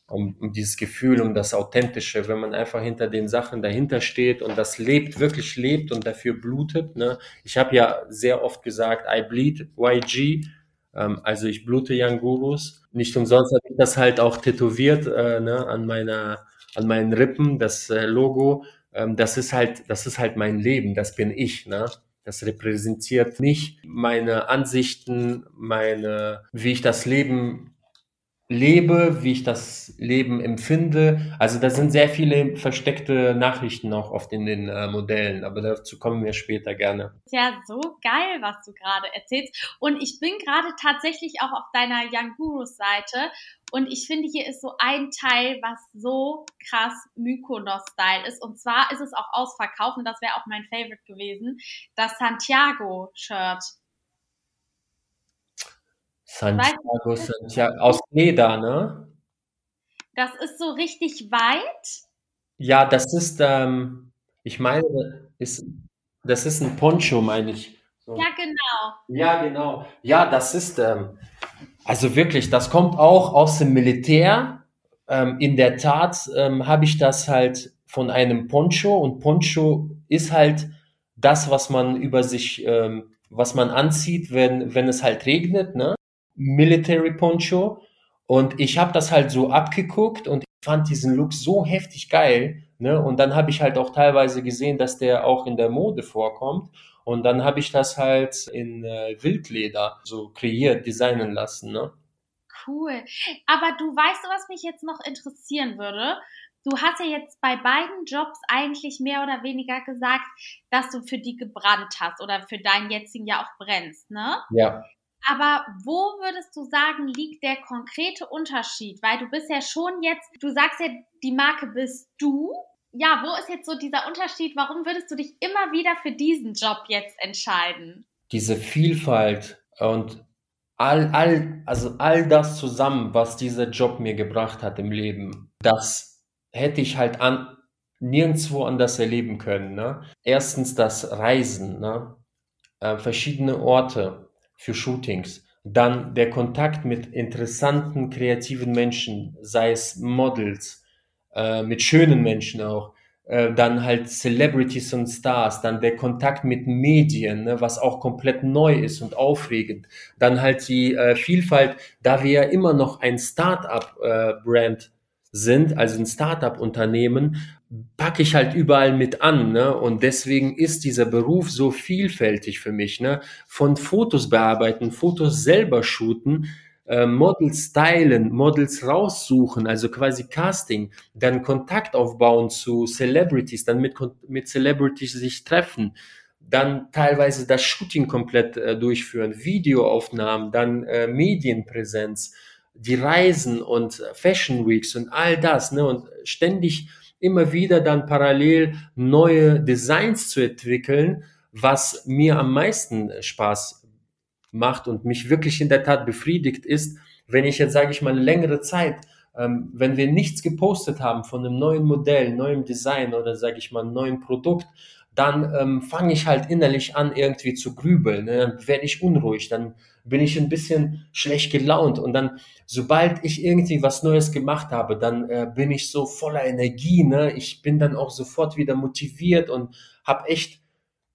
um, um dieses Gefühl, um das Authentische, wenn man einfach hinter den Sachen dahinter steht und das lebt, wirklich lebt und dafür blutet. Ne? Ich habe ja sehr oft gesagt, I bleed YG, ähm, also ich blute Young Gurus. Nicht umsonst habe ich das halt auch tätowiert äh, ne, an meiner an meinen Rippen, das äh, Logo, ähm, das ist halt, das ist halt mein Leben, das bin ich, ne? Das repräsentiert mich, meine Ansichten, meine, wie ich das Leben lebe, wie ich das Leben empfinde. Also da sind sehr viele versteckte Nachrichten auch oft in den äh, Modellen, aber dazu kommen wir später gerne. Ja, so geil, was du gerade erzählst. Und ich bin gerade tatsächlich auch auf deiner Young Gurus Seite und ich finde, hier ist so ein Teil, was so krass Mykonos-Style ist. Und zwar ist es auch ausverkauft und das wäre auch mein Favorite gewesen, das Santiago-Shirt. Santiago, Santiago, aus Leder, ne? Das ist so richtig weit. Ja, das ist, ähm, ich meine, ist, das ist ein Poncho, meine ich. So. Ja, genau. Ja, genau. Ja, das ist, ähm, also wirklich, das kommt auch aus dem Militär. Ähm, in der Tat ähm, habe ich das halt von einem Poncho und Poncho ist halt das, was man über sich, ähm, was man anzieht, wenn, wenn es halt regnet, ne? Military Poncho. Und ich habe das halt so abgeguckt und fand diesen Look so heftig geil. Ne? Und dann habe ich halt auch teilweise gesehen, dass der auch in der Mode vorkommt. Und dann habe ich das halt in äh, Wildleder so kreiert, designen lassen. Ne? Cool. Aber du weißt, was mich jetzt noch interessieren würde? Du hast ja jetzt bei beiden Jobs eigentlich mehr oder weniger gesagt, dass du für die gebrannt hast oder für deinen jetzigen ja auch brennst, ne? Ja. Aber wo würdest du sagen, liegt der konkrete Unterschied? Weil du bist ja schon jetzt, du sagst ja, die Marke bist du. Ja, wo ist jetzt so dieser Unterschied? Warum würdest du dich immer wieder für diesen Job jetzt entscheiden? Diese Vielfalt und all, all, also all das zusammen, was dieser Job mir gebracht hat im Leben, das hätte ich halt an, nirgendwo anders erleben können. Ne? Erstens das Reisen, ne? Äh, verschiedene Orte, für Shootings. Dann der Kontakt mit interessanten, kreativen Menschen, sei es Models, äh, mit schönen Menschen auch. Äh, dann halt Celebrities und Stars, dann der Kontakt mit Medien, ne, was auch komplett neu ist und aufregend. Dann halt die äh, Vielfalt, da wir ja immer noch ein Start-up-Brand äh, sind, also ein Start-up-Unternehmen, packe ich halt überall mit an, ne? Und deswegen ist dieser Beruf so vielfältig für mich, ne? Von Fotos bearbeiten, Fotos selber shooten, äh, Models stylen, Models raussuchen, also quasi Casting, dann Kontakt aufbauen zu Celebrities, dann mit, mit Celebrities sich treffen, dann teilweise das Shooting komplett äh, durchführen, Videoaufnahmen, dann äh, Medienpräsenz, die Reisen und Fashion Weeks und all das, ne? Und ständig immer wieder dann parallel neue Designs zu entwickeln, was mir am meisten Spaß macht und mich wirklich in der Tat befriedigt ist, wenn ich jetzt, sage ich mal, längere Zeit, ähm, wenn wir nichts gepostet haben von einem neuen Modell, neuem Design oder, sage ich mal, neuen Produkt, dann ähm, fange ich halt innerlich an, irgendwie zu grübeln. Ne? Dann werde ich unruhig, dann bin ich ein bisschen schlecht gelaunt und dann, sobald ich irgendwie was Neues gemacht habe, dann äh, bin ich so voller Energie. Ne? Ich bin dann auch sofort wieder motiviert und habe echt,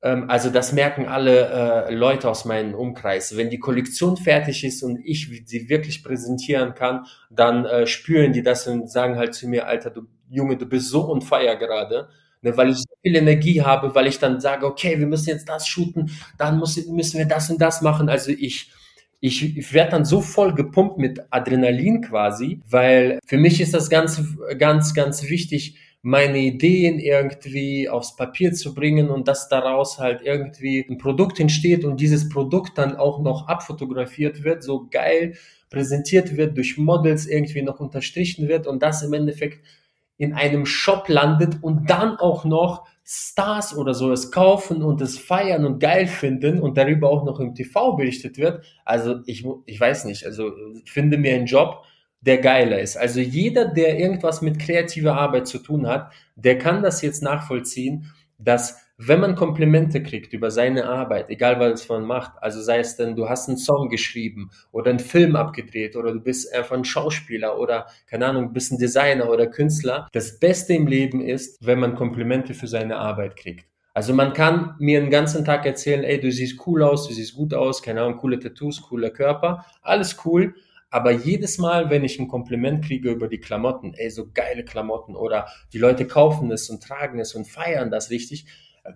ähm, also das merken alle äh, Leute aus meinem Umkreis. Wenn die Kollektion fertig ist und ich sie wirklich präsentieren kann, dann äh, spüren die das und sagen halt zu mir, Alter, du Junge, du bist so on fire gerade ne, weil ich viel Energie habe, weil ich dann sage, okay, wir müssen jetzt das shooten, dann muss, müssen wir das und das machen. Also ich, ich, ich werde dann so voll gepumpt mit Adrenalin quasi, weil für mich ist das ganz, ganz, ganz wichtig, meine Ideen irgendwie aufs Papier zu bringen und dass daraus halt irgendwie ein Produkt entsteht und dieses Produkt dann auch noch abfotografiert wird, so geil präsentiert wird, durch Models irgendwie noch unterstrichen wird und das im Endeffekt in einem Shop landet und dann auch noch Stars oder so es kaufen und es feiern und geil finden und darüber auch noch im TV berichtet wird. Also ich, ich weiß nicht, also finde mir einen Job, der geiler ist. Also jeder, der irgendwas mit kreativer Arbeit zu tun hat, der kann das jetzt nachvollziehen, dass wenn man Komplimente kriegt über seine Arbeit, egal was man macht, also sei es denn, du hast einen Song geschrieben oder einen Film abgedreht oder du bist einfach ein Schauspieler oder, keine Ahnung, bist ein Designer oder Künstler, das Beste im Leben ist, wenn man Komplimente für seine Arbeit kriegt. Also man kann mir den ganzen Tag erzählen, ey, du siehst cool aus, du siehst gut aus, keine Ahnung, coole Tattoos, cooler Körper, alles cool. Aber jedes Mal, wenn ich ein Kompliment kriege über die Klamotten, ey, so geile Klamotten oder die Leute kaufen es und tragen es und feiern das richtig,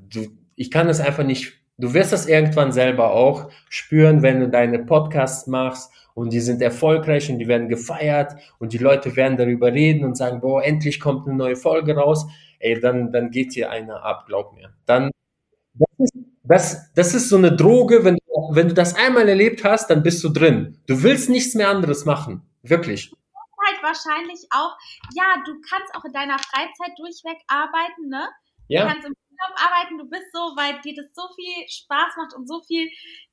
du, ich kann es einfach nicht, du wirst das irgendwann selber auch spüren, wenn du deine Podcasts machst und die sind erfolgreich und die werden gefeiert und die Leute werden darüber reden und sagen, boah, endlich kommt eine neue Folge raus ey, dann, dann geht hier einer ab, glaub mir. Dann, das ist, das, das ist so eine Droge, wenn, wenn du das einmal erlebt hast, dann bist du drin. Du willst nichts mehr anderes machen. Wirklich. Halt wahrscheinlich auch, ja, du kannst auch in deiner Freizeit durchweg arbeiten, ne? Ja. Du kannst im arbeiten, du bist so, weil dir das so viel Spaß macht und so viel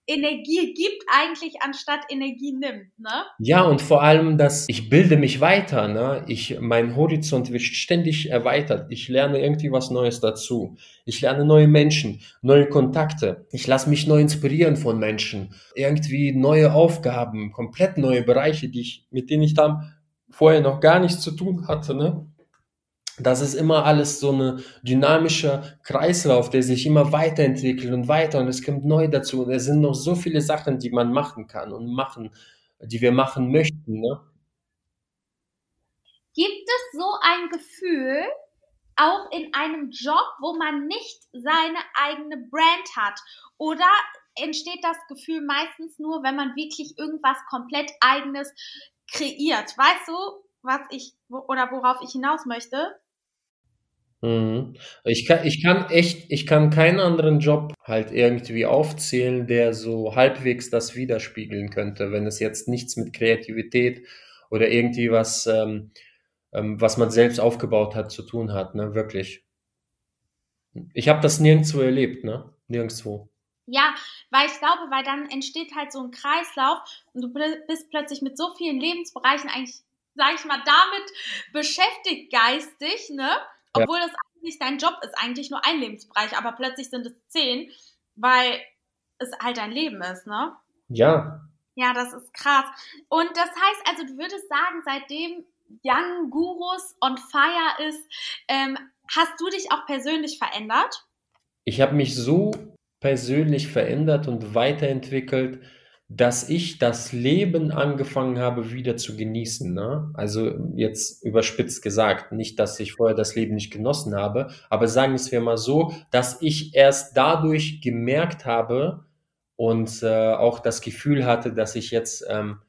Energie gibt eigentlich anstatt Energie nimmt, ne? Ja, und vor allem, dass ich bilde mich weiter, ne? Ich, mein Horizont wird ständig erweitert. Ich lerne irgendwie was Neues dazu. Ich lerne neue Menschen, neue Kontakte. Ich lasse mich neu inspirieren von Menschen. Irgendwie neue Aufgaben, komplett neue Bereiche, die ich, mit denen ich dann vorher noch gar nichts zu tun hatte, ne? Das ist immer alles so ein dynamischer Kreislauf, der sich immer weiterentwickelt und weiter und es kommt neu dazu. Und es sind noch so viele Sachen, die man machen kann und machen, die wir machen möchten. Ne? Gibt es so ein Gefühl, auch in einem Job, wo man nicht seine eigene Brand hat? Oder entsteht das Gefühl meistens nur, wenn man wirklich irgendwas komplett eigenes kreiert? Weißt du, was ich oder worauf ich hinaus möchte? Mhm. Ich kann, ich kann echt, ich kann keinen anderen Job halt irgendwie aufzählen, der so halbwegs das widerspiegeln könnte, wenn es jetzt nichts mit Kreativität oder irgendwie was, ähm, ähm, was man selbst aufgebaut hat, zu tun hat, ne, wirklich. Ich habe das nirgendwo erlebt, ne, nirgendwo. Ja, weil ich glaube, weil dann entsteht halt so ein Kreislauf und du bist plötzlich mit so vielen Lebensbereichen eigentlich, sag ich mal, damit beschäftigt geistig, ne? Obwohl ja. das eigentlich dein Job ist, eigentlich nur ein Lebensbereich, aber plötzlich sind es zehn, weil es halt dein Leben ist, ne? Ja. Ja, das ist krass. Und das heißt also, du würdest sagen, seitdem Young Gurus on Fire ist, ähm, hast du dich auch persönlich verändert? Ich habe mich so persönlich verändert und weiterentwickelt, dass ich das Leben angefangen habe wieder zu genießen. Ne? Also jetzt überspitzt gesagt, nicht, dass ich vorher das Leben nicht genossen habe, aber sagen es wir mal so, dass ich erst dadurch gemerkt habe und äh, auch das Gefühl hatte, dass ich jetzt ähm,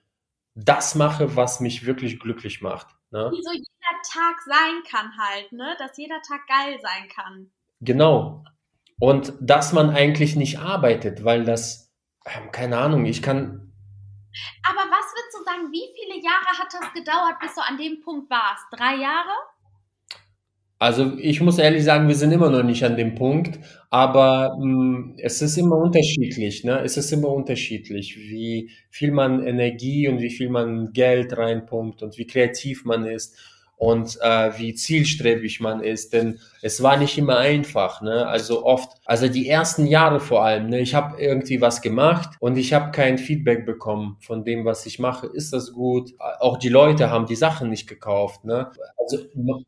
das mache, was mich wirklich glücklich macht. Ne? Wie so jeder Tag sein kann halt, ne? dass jeder Tag geil sein kann. Genau. Und dass man eigentlich nicht arbeitet, weil das keine Ahnung, ich kann. Aber was würdest du sagen, wie viele Jahre hat das gedauert, bis du an dem Punkt warst? Drei Jahre? Also ich muss ehrlich sagen, wir sind immer noch nicht an dem Punkt, aber mh, hm, es ist immer unterschiedlich. Ne? Es ist immer unterschiedlich, wie viel man Energie und wie viel man Geld reinpumpt und wie kreativ man ist und äh, wie zielstrebig man ist, denn es war nicht immer einfach, ne? Also oft, also die ersten Jahre vor allem, ne? Ich habe irgendwie was gemacht und ich habe kein Feedback bekommen von dem, was ich mache. Ist das gut? Auch die Leute haben die Sachen nicht gekauft, ne? Also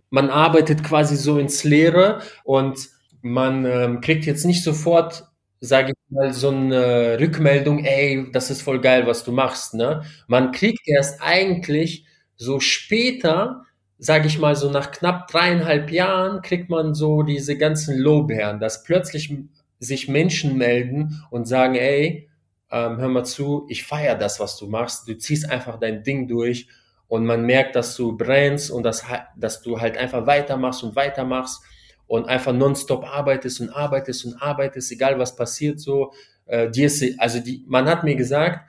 man arbeitet quasi so ins Leere und man ähm, kriegt jetzt nicht sofort sage ich mal, so eine Rückmeldung, ey, das ist voll geil, was du machst, ne? Man kriegt erst eigentlich so später sage ich mal, so nach knapp dreieinhalb Jahren kriegt man so diese ganzen Lobherren, dass plötzlich sich Menschen melden und sagen, ey, ähm, hör mal zu, ich feiere das, was du machst, du ziehst einfach dein Ding durch und man merkt, dass du brennst und dass, dass du halt einfach weitermachst und weitermachst und einfach nonstop arbeitest und arbeitest und arbeitest, egal was passiert so. Äh, dir ist, also die, man hat mir gesagt,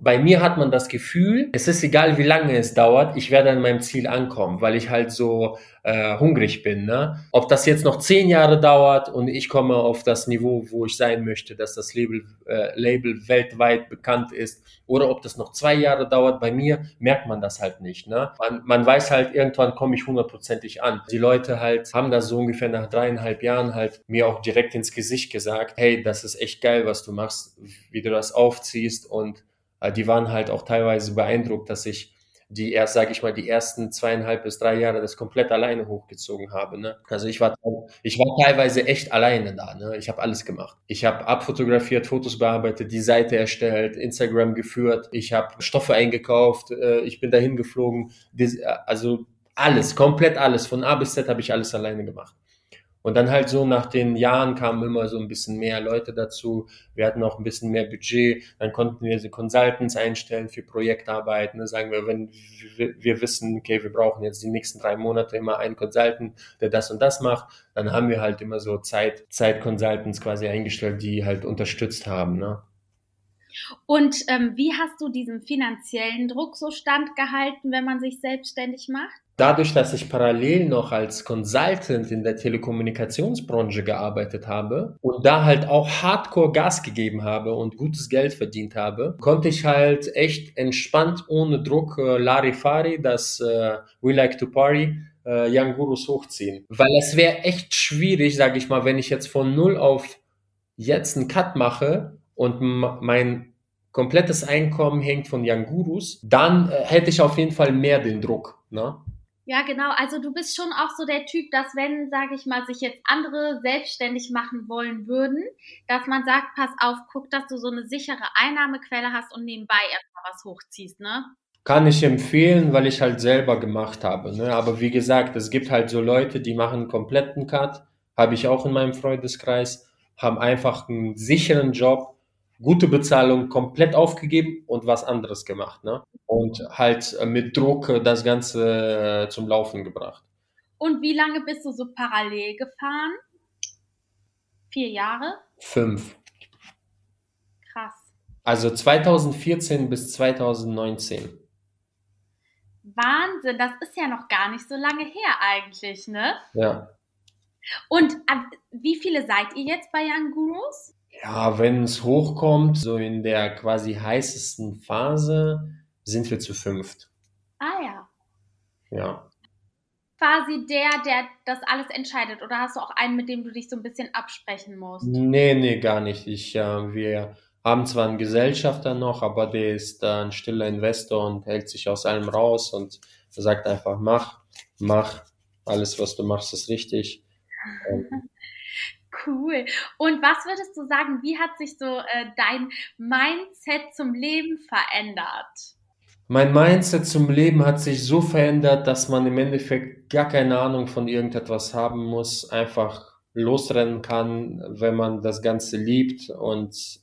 bei mir hat man das Gefühl, es ist egal, wie lange es dauert, ich werde an meinem Ziel ankommen, weil ich halt so äh, hungrig bin. Ne? Ob das jetzt noch zehn Jahre dauert und ich komme auf das Niveau, wo ich sein möchte, dass das Label, äh, Label weltweit bekannt ist, oder ob das noch zwei Jahre dauert, bei mir merkt man das halt nicht. Ne? Man, man weiß halt, irgendwann komme ich hundertprozentig an. Die Leute halt haben das so ungefähr nach dreieinhalb Jahren halt mir auch direkt ins Gesicht gesagt, hey, das ist echt geil, was du machst, wie du das aufziehst und die waren halt auch teilweise beeindruckt, dass ich die erst, sage ich mal, die ersten zweieinhalb bis drei Jahre das komplett alleine hochgezogen habe. Ne? Also ich war, ich war teilweise echt alleine da. Ne? Ich habe alles gemacht. Ich habe abfotografiert, Fotos bearbeitet, die Seite erstellt, Instagram geführt. Ich habe Stoffe eingekauft. Äh, ich bin dahin geflogen. Also alles, komplett alles. Von A bis Z habe ich alles alleine gemacht. Und dann halt so nach den Jahren kamen immer so ein bisschen mehr Leute dazu. Wir hatten auch ein bisschen mehr Budget. Dann konnten wir so Consultants einstellen für Projektarbeiten. Dann sagen wir, wenn wir wissen, okay, wir brauchen jetzt die nächsten drei Monate immer einen Consultant, der das und das macht, dann haben wir halt immer so Zeit, Zeit-Consultants quasi eingestellt, die halt unterstützt haben. Ne? Und ähm, wie hast du diesen finanziellen Druck so standgehalten, wenn man sich selbstständig macht? Dadurch, dass ich parallel noch als Consultant in der Telekommunikationsbranche gearbeitet habe und da halt auch Hardcore Gas gegeben habe und gutes Geld verdient habe, konnte ich halt echt entspannt ohne Druck äh, Larifari, das äh, We Like to Party, äh, Young Gurus hochziehen. Weil es wäre echt schwierig, sage ich mal, wenn ich jetzt von null auf jetzt einen Cut mache und mein komplettes Einkommen hängt von Young Gurus, dann äh, hätte ich auf jeden Fall mehr den Druck. Ne? Ja, genau. Also du bist schon auch so der Typ, dass wenn, sage ich mal, sich jetzt andere selbstständig machen wollen würden, dass man sagt, pass auf, guck, dass du so eine sichere Einnahmequelle hast und nebenbei erstmal was hochziehst, ne? Kann ich empfehlen, weil ich halt selber gemacht habe. Ne? Aber wie gesagt, es gibt halt so Leute, die machen einen kompletten Cut, habe ich auch in meinem Freundeskreis, haben einfach einen sicheren Job, gute Bezahlung komplett aufgegeben und was anderes gemacht. Ne? Und halt äh, mit Druck äh, das Ganze äh, zum Laufen gebracht. Und wie lange bist du so parallel gefahren? Vier Jahre? Fünf. Krass. Also 2014 bis 2019. Wahnsinn, das ist ja noch gar nicht so lange her eigentlich, ne? Ja. Und wie viele seid ihr jetzt bei Young Gurus? Ja, wenn es hochkommt, so in der quasi heißesten Phase, sind wir zu fünft. Ah ja. Ja. Quasi der, der das alles entscheidet. Oder hast du auch einen, mit dem du dich so ein bisschen absprechen musst? Nee, nee, gar nicht. Ich, äh, wir haben zwar einen Gesellschafter noch, aber der ist äh, ein stiller Investor und hält sich aus allem raus und sagt einfach, mach, mach, alles, was du machst, ist richtig. Cool. Und was würdest du sagen, wie hat sich so äh, dein Mindset zum Leben verändert? Mein Mindset zum Leben hat sich so verändert, dass man im Endeffekt gar keine Ahnung von irgendetwas haben muss, einfach losrennen kann, wenn man das Ganze liebt und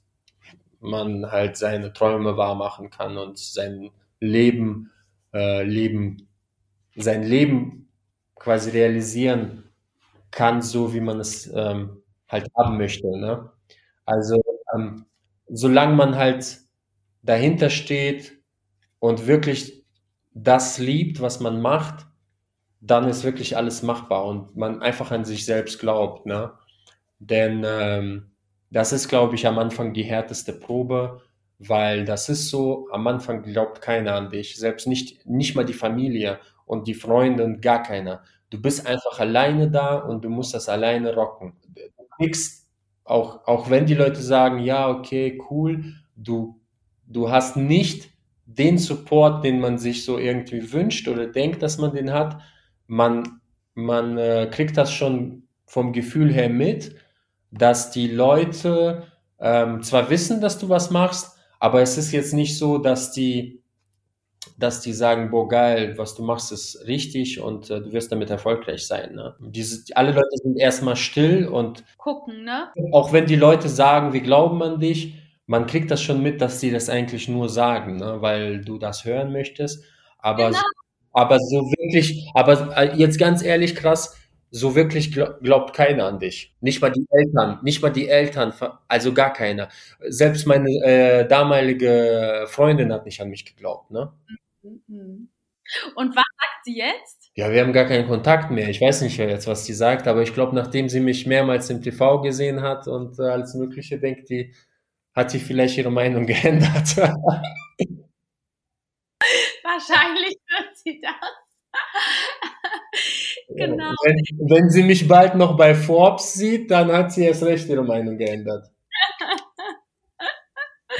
man halt seine Träume wahr machen kann und sein Leben, äh, Leben, sein Leben quasi realisieren kann, so wie man es ähm, halt haben möchte. Ne? Also ähm, solange man halt dahinter steht und wirklich das liebt, was man macht, dann ist wirklich alles machbar und man einfach an sich selbst glaubt. Ne? Denn ähm, das ist, glaube ich, am Anfang die härteste Probe, weil das ist so, am Anfang glaubt keiner an dich, selbst nicht, nicht mal die Familie und die Freunde und gar keiner. Du bist einfach alleine da und du musst das alleine rocken kriegst, auch, auch wenn die Leute sagen, ja, okay, cool, du, du hast nicht den Support, den man sich so irgendwie wünscht oder denkt, dass man den hat. Man, man äh, kriegt das schon vom Gefühl her mit, dass die Leute ähm, zwar wissen, dass du was machst, aber es ist jetzt nicht so, dass die dass die sagen, boah, geil, was du machst, ist richtig und äh, du wirst damit erfolgreich sein. Ne? Diese, alle Leute sind erstmal still und gucken, ne? Auch wenn die Leute sagen, wir glauben an dich, man kriegt das schon mit, dass sie das eigentlich nur sagen, ne? weil du das hören möchtest. Aber, genau. aber so wirklich, aber äh, jetzt ganz ehrlich krass, so wirklich glaubt keiner an dich. Nicht mal die Eltern, nicht mal die Eltern, also gar keiner. Selbst meine äh, damalige Freundin hat nicht an mich geglaubt, ne? Mhm. Und was sagt sie jetzt? Ja, wir haben gar keinen Kontakt mehr. Ich weiß nicht jetzt, was die sagt, aber ich glaube, nachdem sie mich mehrmals im TV gesehen hat und äh, alles Mögliche denkt, die hat sie vielleicht ihre Meinung geändert. Wahrscheinlich wird sie das. genau. Wenn, wenn, sie mich bald noch bei Forbes sieht, dann hat sie erst recht ihre Meinung geändert.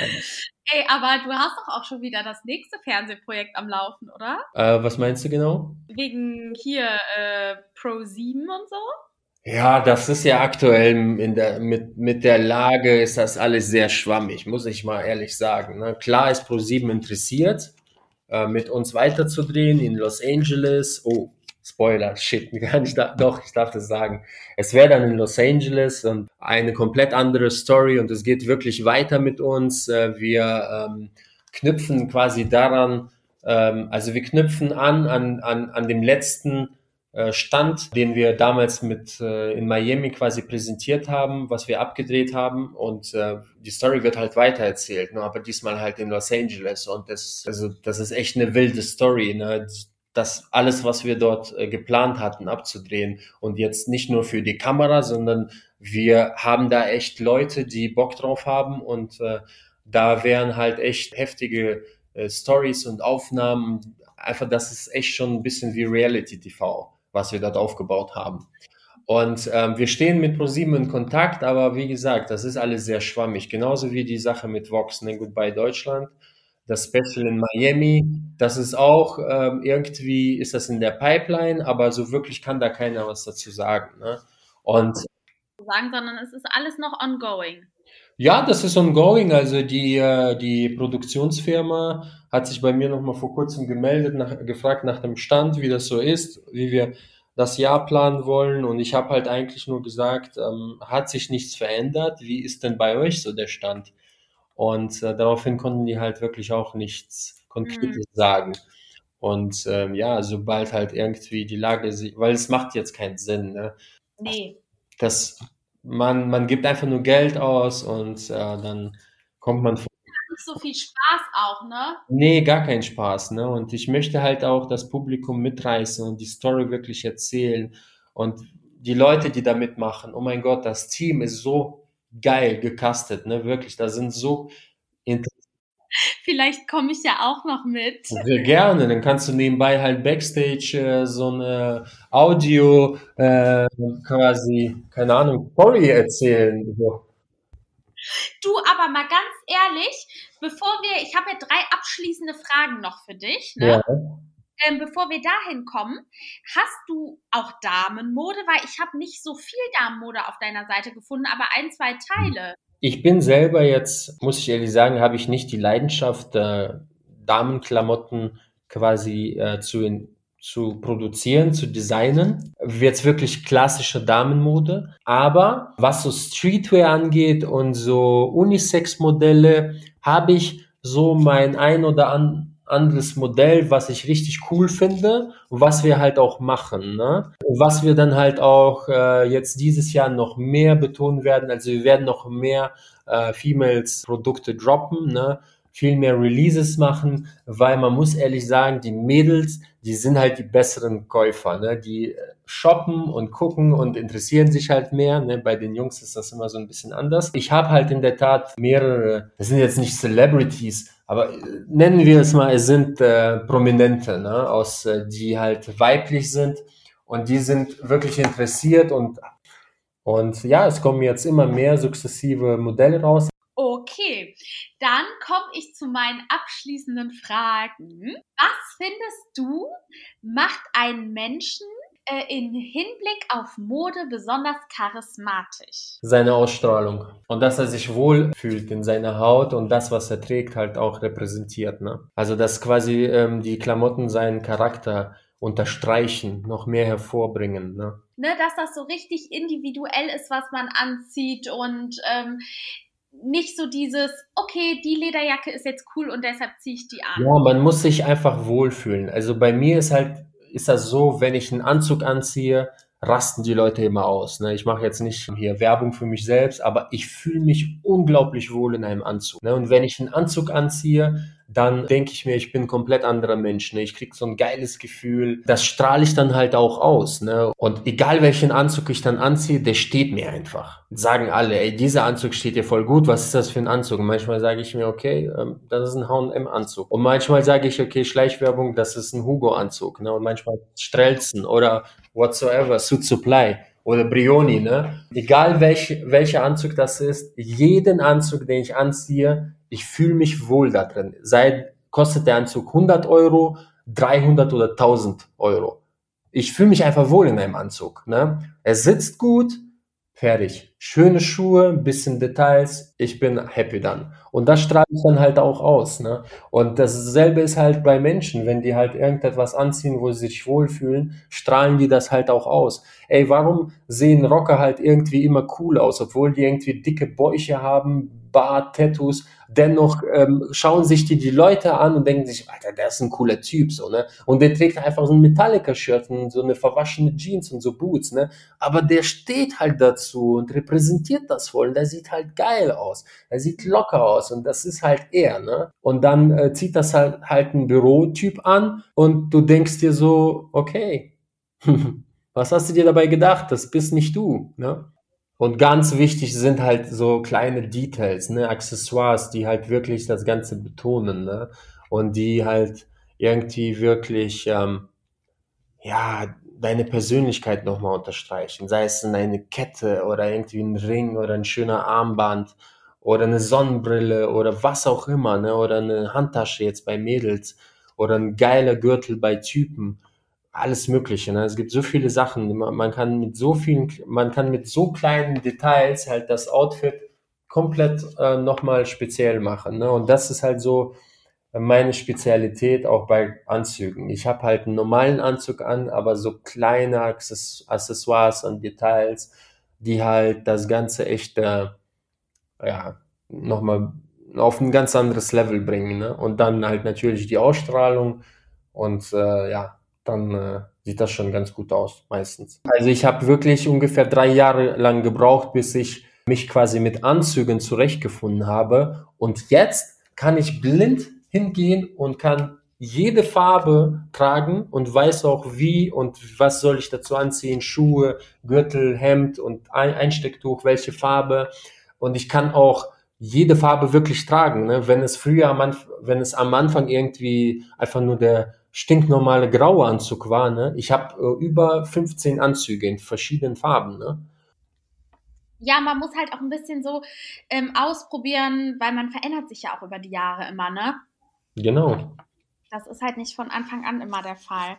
Ey, aber du hast doch auch schon wieder das nächste Fernsehprojekt am Laufen, oder? Äh, was meinst du genau? Wegen hier äh, Pro 7 und so? Ja, das ist ja aktuell in der, mit, mit der Lage ist das alles sehr schwammig, muss ich mal ehrlich sagen. Ne? Klar ist Pro 7 interessiert, äh, mit uns weiterzudrehen in Los Angeles. Oh, Spoiler, shit, gar nicht, doch, ich darf das sagen. Es wäre dann in Los Angeles und eine komplett andere Story und es geht wirklich weiter mit uns. Äh, wir ähm, knüpfen quasi daran, ähm, also wir knüpfen an, an, an, an dem letzten Stand, den wir damals mit äh, in Miami quasi präsentiert haben, was wir abgedreht haben und äh, die Story wird halt weitererzählt, ne? aber diesmal halt in Los Angeles und das also das ist echt eine wilde Story, ne? das alles, was wir dort äh, geplant hatten, abzudrehen. Und jetzt nicht nur für die Kamera, sondern wir haben da echt Leute, die Bock drauf haben und äh, da wären halt echt heftige äh, Stories und Aufnahmen. Einfach, das ist echt schon ein bisschen wie Reality TV, was wir dort aufgebaut haben. Und ähm, wir stehen mit ProSieben in Kontakt, aber wie gesagt, das ist alles sehr schwammig. Genauso wie die Sache mit Vox, ne, Goodbye Deutschland das Special in Miami, das ist auch ähm, irgendwie, ist das in der Pipeline, aber so wirklich kann da keiner was dazu sagen. Ne? Und sagen, sondern es ist alles noch ongoing. Ja, das ist ongoing. Also die, äh, die Produktionsfirma hat sich bei mir noch mal vor kurzem gemeldet, nach, gefragt nach dem Stand, wie das so ist, wie wir das Jahr planen wollen. Und ich habe halt eigentlich nur gesagt, ähm, hat sich nichts verändert. Wie ist denn bei euch so der Stand? Und äh, daraufhin konnten die halt wirklich auch nichts Konkretes mhm. sagen. Und ähm, ja, sobald halt irgendwie die Lage sich, weil es macht jetzt keinen Sinn, ne? Nee. Das, man, man gibt einfach nur Geld aus und äh, dann kommt man vor. Nicht so viel Spaß auch, ne? Nee, gar keinen Spaß, ne? Und ich möchte halt auch das Publikum mitreißen und die Story wirklich erzählen. Und die Leute, die da mitmachen, oh mein Gott, das Team ist so geil gecastet, ne? Wirklich, da sind so Vielleicht komme ich ja auch noch mit. Sehr gerne, dann kannst du nebenbei halt Backstage äh, so eine Audio äh, quasi, keine Ahnung, Story erzählen. So. Du, aber mal ganz ehrlich, bevor wir, ich habe ja drei abschließende Fragen noch für dich. Ne? Ja. Ähm, bevor wir dahin kommen, hast du auch Damenmode? Weil ich habe nicht so viel Damenmode auf deiner Seite gefunden, aber ein, zwei Teile. Ich bin selber jetzt, muss ich ehrlich sagen, habe ich nicht die Leidenschaft, äh, Damenklamotten quasi äh, zu, in, zu produzieren, zu designen. Jetzt wirklich klassische Damenmode. Aber was so Streetwear angeht und so Unisex-Modelle, habe ich so mein ein oder an, anderes Modell, was ich richtig cool finde und was wir halt auch machen. Ne? Was wir dann halt auch äh, jetzt dieses Jahr noch mehr betonen werden. Also wir werden noch mehr äh, Females Produkte droppen, ne? viel mehr Releases machen, weil man muss ehrlich sagen, die Mädels, die sind halt die besseren Käufer. Ne? Die shoppen und gucken und interessieren sich halt mehr. Ne? Bei den Jungs ist das immer so ein bisschen anders. Ich habe halt in der Tat mehrere, das sind jetzt nicht Celebrities, aber äh, nennen wir es mal, es sind äh, Prominente, ne? aus, äh, die halt weiblich sind und die sind wirklich interessiert und und ja, es kommen jetzt immer mehr sukzessive Modelle raus. Okay, dann komme ich zu meinen abschließenden Fragen. Was findest du, macht einen Menschen äh, in Hinblick auf Mode besonders charismatisch? Seine Ausstrahlung. Und dass er sich wohl fühlt in seiner Haut und das, was er trägt, halt auch repräsentiert. Ne? Also, dass quasi ähm, die Klamotten seinen Charakter unterstreichen, noch mehr hervorbringen. Ne? Ne, dass das so richtig individuell ist, was man anzieht und ähm, nicht so dieses, okay, die Lederjacke ist jetzt cool und deshalb ziehe ich die an. Ja, man muss sich einfach wohlfühlen. Also bei mir ist halt ist das so, wenn ich einen Anzug anziehe, rasten die Leute immer aus. Ne? Ich mache jetzt nicht hier Werbung für mich selbst, aber ich fühle mich unglaublich wohl in einem Anzug. Ne? Und wenn ich einen Anzug anziehe, dann denke ich mir, ich bin ein komplett anderer Mensch. Ne? Ich krieg so ein geiles Gefühl. Das strahle ich dann halt auch aus. Ne? Und egal welchen Anzug ich dann anziehe, der steht mir einfach. Sagen alle, ey, dieser Anzug steht dir voll gut. Was ist das für ein Anzug? Und manchmal sage ich mir, okay, ähm, das ist ein H&M-Anzug. Und manchmal sage ich, okay, Schleichwerbung, das ist ein Hugo-Anzug. Ne? Und manchmal Strelzen oder whatsoever, Suit Supply oder Brioni, ne? Egal welch, welcher Anzug das ist, jeden Anzug, den ich anziehe, ich fühle mich wohl da drin. Sei, kostet der Anzug 100 Euro, 300 oder 1000 Euro. Ich fühle mich einfach wohl in einem Anzug. Ne? Er sitzt gut, fertig. Schöne Schuhe, bisschen Details, ich bin happy dann. Und das strahle ich dann halt auch aus. Ne? Und dasselbe ist halt bei Menschen, wenn die halt irgendetwas anziehen, wo sie sich wohlfühlen, strahlen die das halt auch aus. Ey, warum sehen Rocker halt irgendwie immer cool aus, obwohl die irgendwie dicke Bäuche haben, Bart, Tattoos, dennoch ähm, schauen sich die, die Leute an und denken sich, Alter, der ist ein cooler Typ, so, ne? Und der trägt einfach so ein Metallica-Shirt und so eine verwaschene Jeans und so Boots, ne? Aber der steht halt dazu und repräsentiert das voll und der sieht halt geil aus. Er sieht locker aus und das ist halt er, ne? Und dann äh, zieht das halt, halt ein Bürotyp an und du denkst dir so, okay, was hast du dir dabei gedacht? Das bist nicht du, ne? Und ganz wichtig sind halt so kleine Details, ne, Accessoires, die halt wirklich das Ganze betonen, ne? Und die halt irgendwie wirklich, ähm, ja, deine Persönlichkeit nochmal unterstreichen. Sei es eine Kette oder irgendwie ein Ring oder ein schöner Armband oder eine Sonnenbrille oder was auch immer, ne? Oder eine Handtasche jetzt bei Mädels oder ein geiler Gürtel bei Typen alles Mögliche. Ne? Es gibt so viele Sachen. Man, kann mit so vielen, man kann mit so kleinen Details halt das Outfit komplett äh, nochmal speziell machen. Ne? Und das ist halt so meine Spezialität auch bei Anzügen. Ich habe halt einen normalen Anzug an, aber so kleine Accessoires und Details, die halt das Ganze echt, äh, ja, nochmal auf ein ganz anderes Level bringen. Ne? Und dann halt natürlich die Ausstrahlung und äh, ja, dann äh, sieht das schon ganz gut aus, meistens. Also ich habe wirklich ungefähr drei Jahre lang gebraucht, bis ich mich quasi mit Anzügen zurechtgefunden habe. Und jetzt kann ich blind hingehen und kann jede Farbe tragen und weiß auch wie und was soll ich dazu anziehen, Schuhe, Gürtel, Hemd und Einstecktuch, welche Farbe. Und ich kann auch jede Farbe wirklich tragen. Ne? Wenn es früher, am wenn es am Anfang irgendwie einfach nur der stinknormale graue Anzug war. Ne? Ich habe äh, über 15 Anzüge in verschiedenen Farben. Ne? Ja, man muss halt auch ein bisschen so ähm, ausprobieren, weil man verändert sich ja auch über die Jahre immer, ne? Genau. Das ist halt nicht von Anfang an immer der Fall.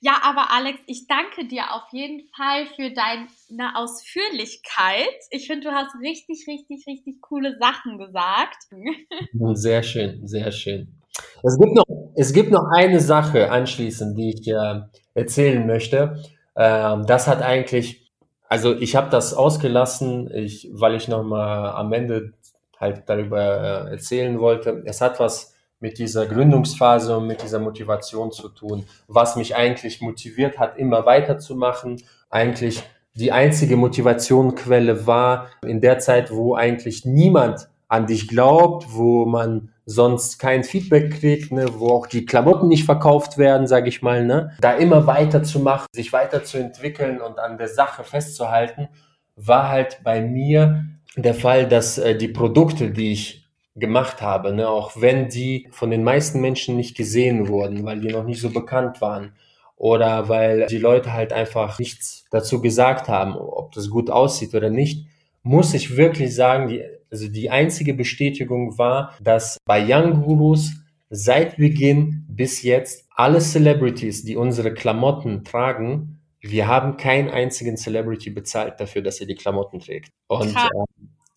Ja, aber Alex, ich danke dir auf jeden Fall für deine Ausführlichkeit. Ich finde, du hast richtig, richtig, richtig coole Sachen gesagt. Sehr schön, sehr schön. Es gibt noch, es gibt noch eine Sache anschließend, die ich äh, erzählen möchte. Ähm, das hat eigentlich, also ich habe das ausgelassen, ich, weil ich noch mal am Ende halt darüber äh, erzählen wollte. Es hat was mit dieser Gründungsphase und mit dieser Motivation zu tun, was mich eigentlich motiviert hat, immer weiterzumachen. Eigentlich die einzige Motivationquelle war in der Zeit, wo eigentlich niemand an dich glaubt, wo man sonst kein Feedback kriegt, ne, wo auch die Klamotten nicht verkauft werden, sage ich mal, ne, da immer weiterzumachen, sich weiterzuentwickeln und an der Sache festzuhalten, war halt bei mir der Fall, dass äh, die Produkte, die ich gemacht habe, ne, auch wenn die von den meisten Menschen nicht gesehen wurden, weil die noch nicht so bekannt waren oder weil die Leute halt einfach nichts dazu gesagt haben, ob das gut aussieht oder nicht, muss ich wirklich sagen, die also die einzige Bestätigung war, dass bei Young Gurus seit Beginn bis jetzt alle Celebrities, die unsere Klamotten tragen, wir haben keinen einzigen Celebrity bezahlt dafür, dass er die Klamotten trägt. Und, äh,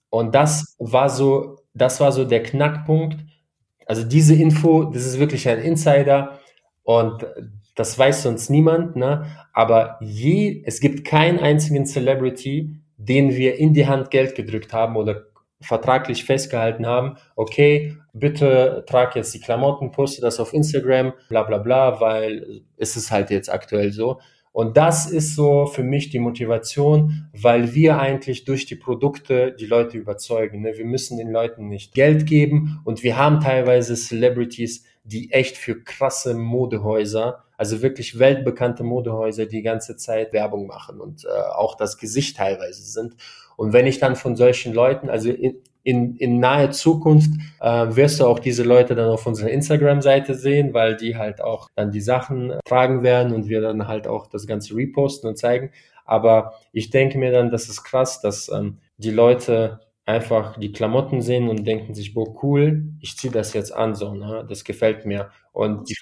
und das war so, das war so der Knackpunkt. Also diese Info, das ist wirklich ein Insider und das weiß sonst niemand, ne? Aber je, es gibt keinen einzigen Celebrity, den wir in die Hand Geld gedrückt haben oder vertraglich festgehalten haben, okay, bitte trag jetzt die Klamotten, poste das auf Instagram, bla bla bla, weil es ist halt jetzt aktuell so. Und das ist so für mich die Motivation, weil wir eigentlich durch die Produkte die Leute überzeugen. Ne? Wir müssen den Leuten nicht Geld geben und wir haben teilweise Celebrities, die echt für krasse Modehäuser, also wirklich weltbekannte Modehäuser, die ganze Zeit Werbung machen und äh, auch das Gesicht teilweise sind. Und wenn ich dann von solchen Leuten, also in, in, in naher Zukunft äh, wirst du auch diese Leute dann auf unserer Instagram-Seite sehen, weil die halt auch dann die Sachen tragen werden und wir dann halt auch das Ganze reposten und zeigen. Aber ich denke mir dann, das ist krass, dass ähm, die Leute einfach die Klamotten sehen und denken sich, boah, cool, ich ziehe das jetzt an, so, ne? das gefällt mir. Und die,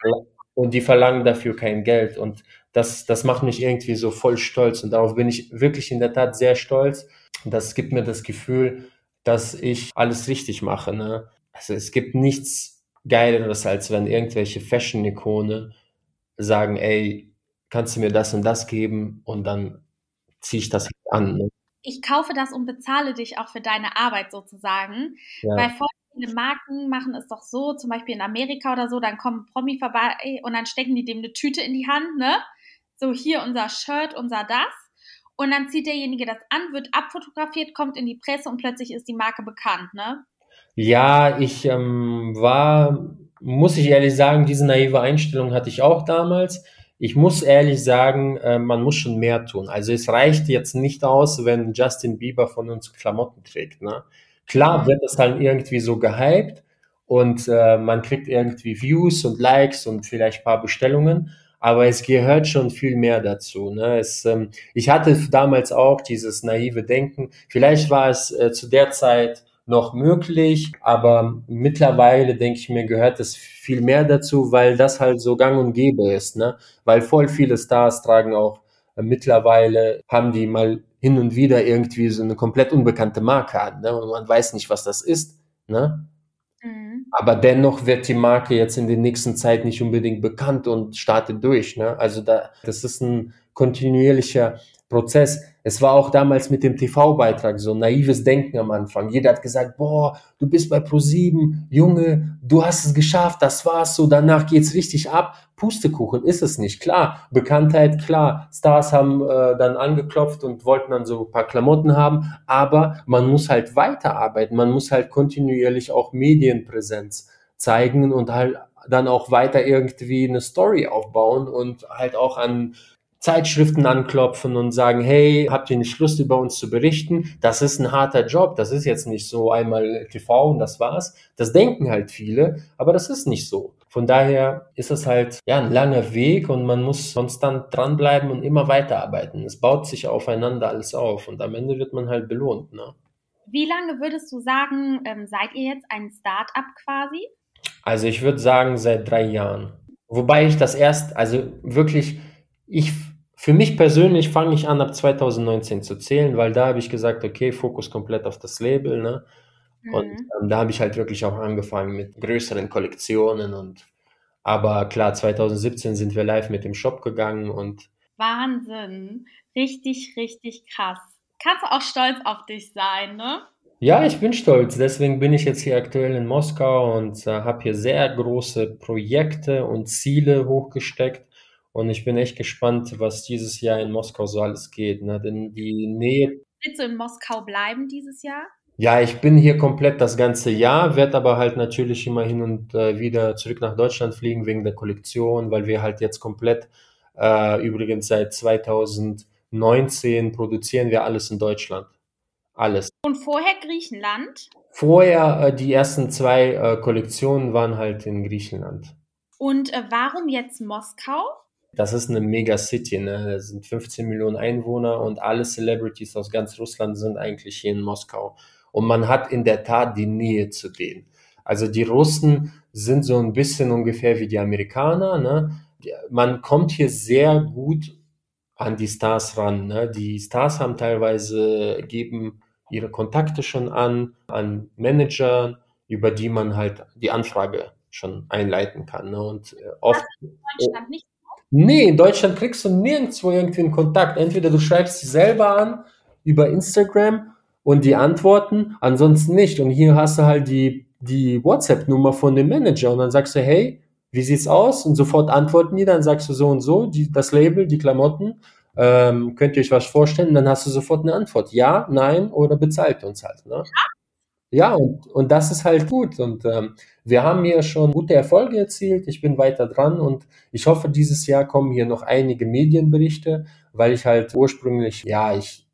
und die verlangen dafür kein Geld. Und das, das macht mich irgendwie so voll stolz. Und darauf bin ich wirklich in der Tat sehr stolz. Das gibt mir das Gefühl, dass ich alles richtig mache. Ne? Also es gibt nichts Geileres, als wenn irgendwelche Fashion-Ikone sagen, ey, kannst du mir das und das geben? Und dann ziehe ich das halt an. Ne? Ich kaufe das und bezahle dich auch für deine Arbeit sozusagen. Ja. Weil voll viele Marken machen es doch so, zum Beispiel in Amerika oder so, dann kommen Promi vorbei und dann stecken die dem eine Tüte in die Hand, ne? So hier unser Shirt, unser das. Und dann zieht derjenige das an, wird abfotografiert, kommt in die Presse und plötzlich ist die Marke bekannt, ne? Ja, ich ähm, war, muss ich ehrlich sagen, diese naive Einstellung hatte ich auch damals. Ich muss ehrlich sagen, äh, man muss schon mehr tun. Also es reicht jetzt nicht aus, wenn Justin Bieber von uns Klamotten trägt. Ne? Klar wird es dann irgendwie so gehypt und äh, man kriegt irgendwie Views und Likes und vielleicht paar Bestellungen aber es gehört schon viel mehr dazu. Ne? Es, ähm, ich hatte damals auch dieses naive Denken. Vielleicht war es äh, zu der Zeit noch möglich, aber mittlerweile denke ich mir, gehört es viel mehr dazu, weil das halt so gang und gäbe ist. Ne? Weil voll viele Stars tragen auch äh, mittlerweile, haben die mal hin und wieder irgendwie so eine komplett unbekannte Marke an. Ne? Und man weiß nicht, was das ist. Ne? Aber dennoch wird die Marke jetzt in der nächsten Zeit nicht unbedingt bekannt und startet durch. Ne? Also da, das ist ein kontinuierlicher Prozess. Es war auch damals mit dem TV-Beitrag so naives Denken am Anfang. Jeder hat gesagt, boah, du bist bei Pro7, Junge, du hast es geschafft, das war's so, danach geht's richtig ab. Pustekuchen ist es nicht, klar. Bekanntheit, klar. Stars haben äh, dann angeklopft und wollten dann so ein paar Klamotten haben, aber man muss halt weiterarbeiten, man muss halt kontinuierlich auch Medienpräsenz zeigen und halt dann auch weiter irgendwie eine Story aufbauen und halt auch an Zeitschriften anklopfen und sagen, hey, habt ihr nicht Lust über uns zu berichten? Das ist ein harter Job. Das ist jetzt nicht so einmal TV und das war's. Das denken halt viele, aber das ist nicht so. Von daher ist es halt ja ein langer Weg und man muss konstant dranbleiben und immer weiterarbeiten. Es baut sich aufeinander alles auf und am Ende wird man halt belohnt. Ne? Wie lange würdest du sagen, ähm, seid ihr jetzt ein Start-up quasi? Also ich würde sagen seit drei Jahren. Wobei ich das erst, also wirklich, ich für mich persönlich fange ich an, ab 2019 zu zählen, weil da habe ich gesagt, okay, Fokus komplett auf das Label, ne? Und mhm. ähm, da habe ich halt wirklich auch angefangen mit größeren Kollektionen und aber klar, 2017 sind wir live mit dem Shop gegangen und Wahnsinn, richtig, richtig krass. Kannst du auch stolz auf dich sein, ne? Ja, ich bin stolz. Deswegen bin ich jetzt hier aktuell in Moskau und äh, habe hier sehr große Projekte und Ziele hochgesteckt. Und ich bin echt gespannt, was dieses Jahr in Moskau so alles geht. Ne? Denn die Nähe. Willst du in Moskau bleiben dieses Jahr? Ja, ich bin hier komplett das ganze Jahr, werde aber halt natürlich immer hin und äh, wieder zurück nach Deutschland fliegen wegen der Kollektion, weil wir halt jetzt komplett, äh, übrigens seit 2019 produzieren wir alles in Deutschland. Alles. Und vorher Griechenland? Vorher, äh, die ersten zwei äh, Kollektionen waren halt in Griechenland. Und äh, warum jetzt Moskau? Das ist eine Mega-City, ne? Da sind 15 Millionen Einwohner und alle Celebrities aus ganz Russland sind eigentlich hier in Moskau. Und man hat in der Tat die Nähe zu denen. Also die Russen sind so ein bisschen ungefähr wie die Amerikaner, ne? Man kommt hier sehr gut an die Stars ran. Ne? Die Stars haben teilweise, geben ihre Kontakte schon an, an Manager, über die man halt die Anfrage schon einleiten kann. Ne? Und äh, oft. Deutschland nicht Nee, in Deutschland kriegst du nirgendwo irgendwie einen Kontakt. Entweder du schreibst sie selber an über Instagram und die antworten, ansonsten nicht. Und hier hast du halt die, die WhatsApp-Nummer von dem Manager und dann sagst du, hey, wie sieht's aus? Und sofort antworten die, dann sagst du so und so, die, das Label, die Klamotten, ähm, könnt ihr euch was vorstellen? dann hast du sofort eine Antwort. Ja, nein oder bezahlt uns halt. Ne? Ja, und, und das ist halt gut. Und ähm, wir haben hier schon gute Erfolge erzielt. Ich bin weiter dran und ich hoffe, dieses Jahr kommen hier noch einige Medienberichte, weil ich halt ursprünglich, ja, ich,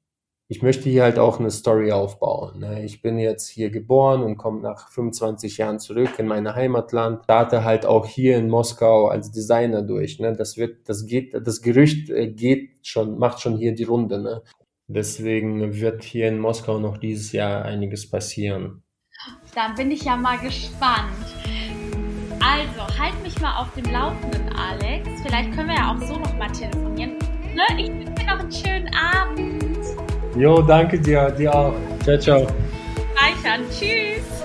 ich möchte hier halt auch eine Story aufbauen. Ne? Ich bin jetzt hier geboren und komme nach 25 Jahren zurück in mein Heimatland, starte halt auch hier in Moskau als Designer durch. Ne? Das wird, das geht, das Gerücht äh, geht schon, macht schon hier die Runde. Ne? Deswegen wird hier in Moskau noch dieses Jahr einiges passieren. Dann bin ich ja mal gespannt. Also, halt mich mal auf dem Laufenden, Alex. Vielleicht können wir ja auch so noch mal telefonieren. Ne? Ich wünsche dir noch einen schönen Abend. Jo, danke dir. Dir auch. Ciao, ciao. Reichern. Tschüss.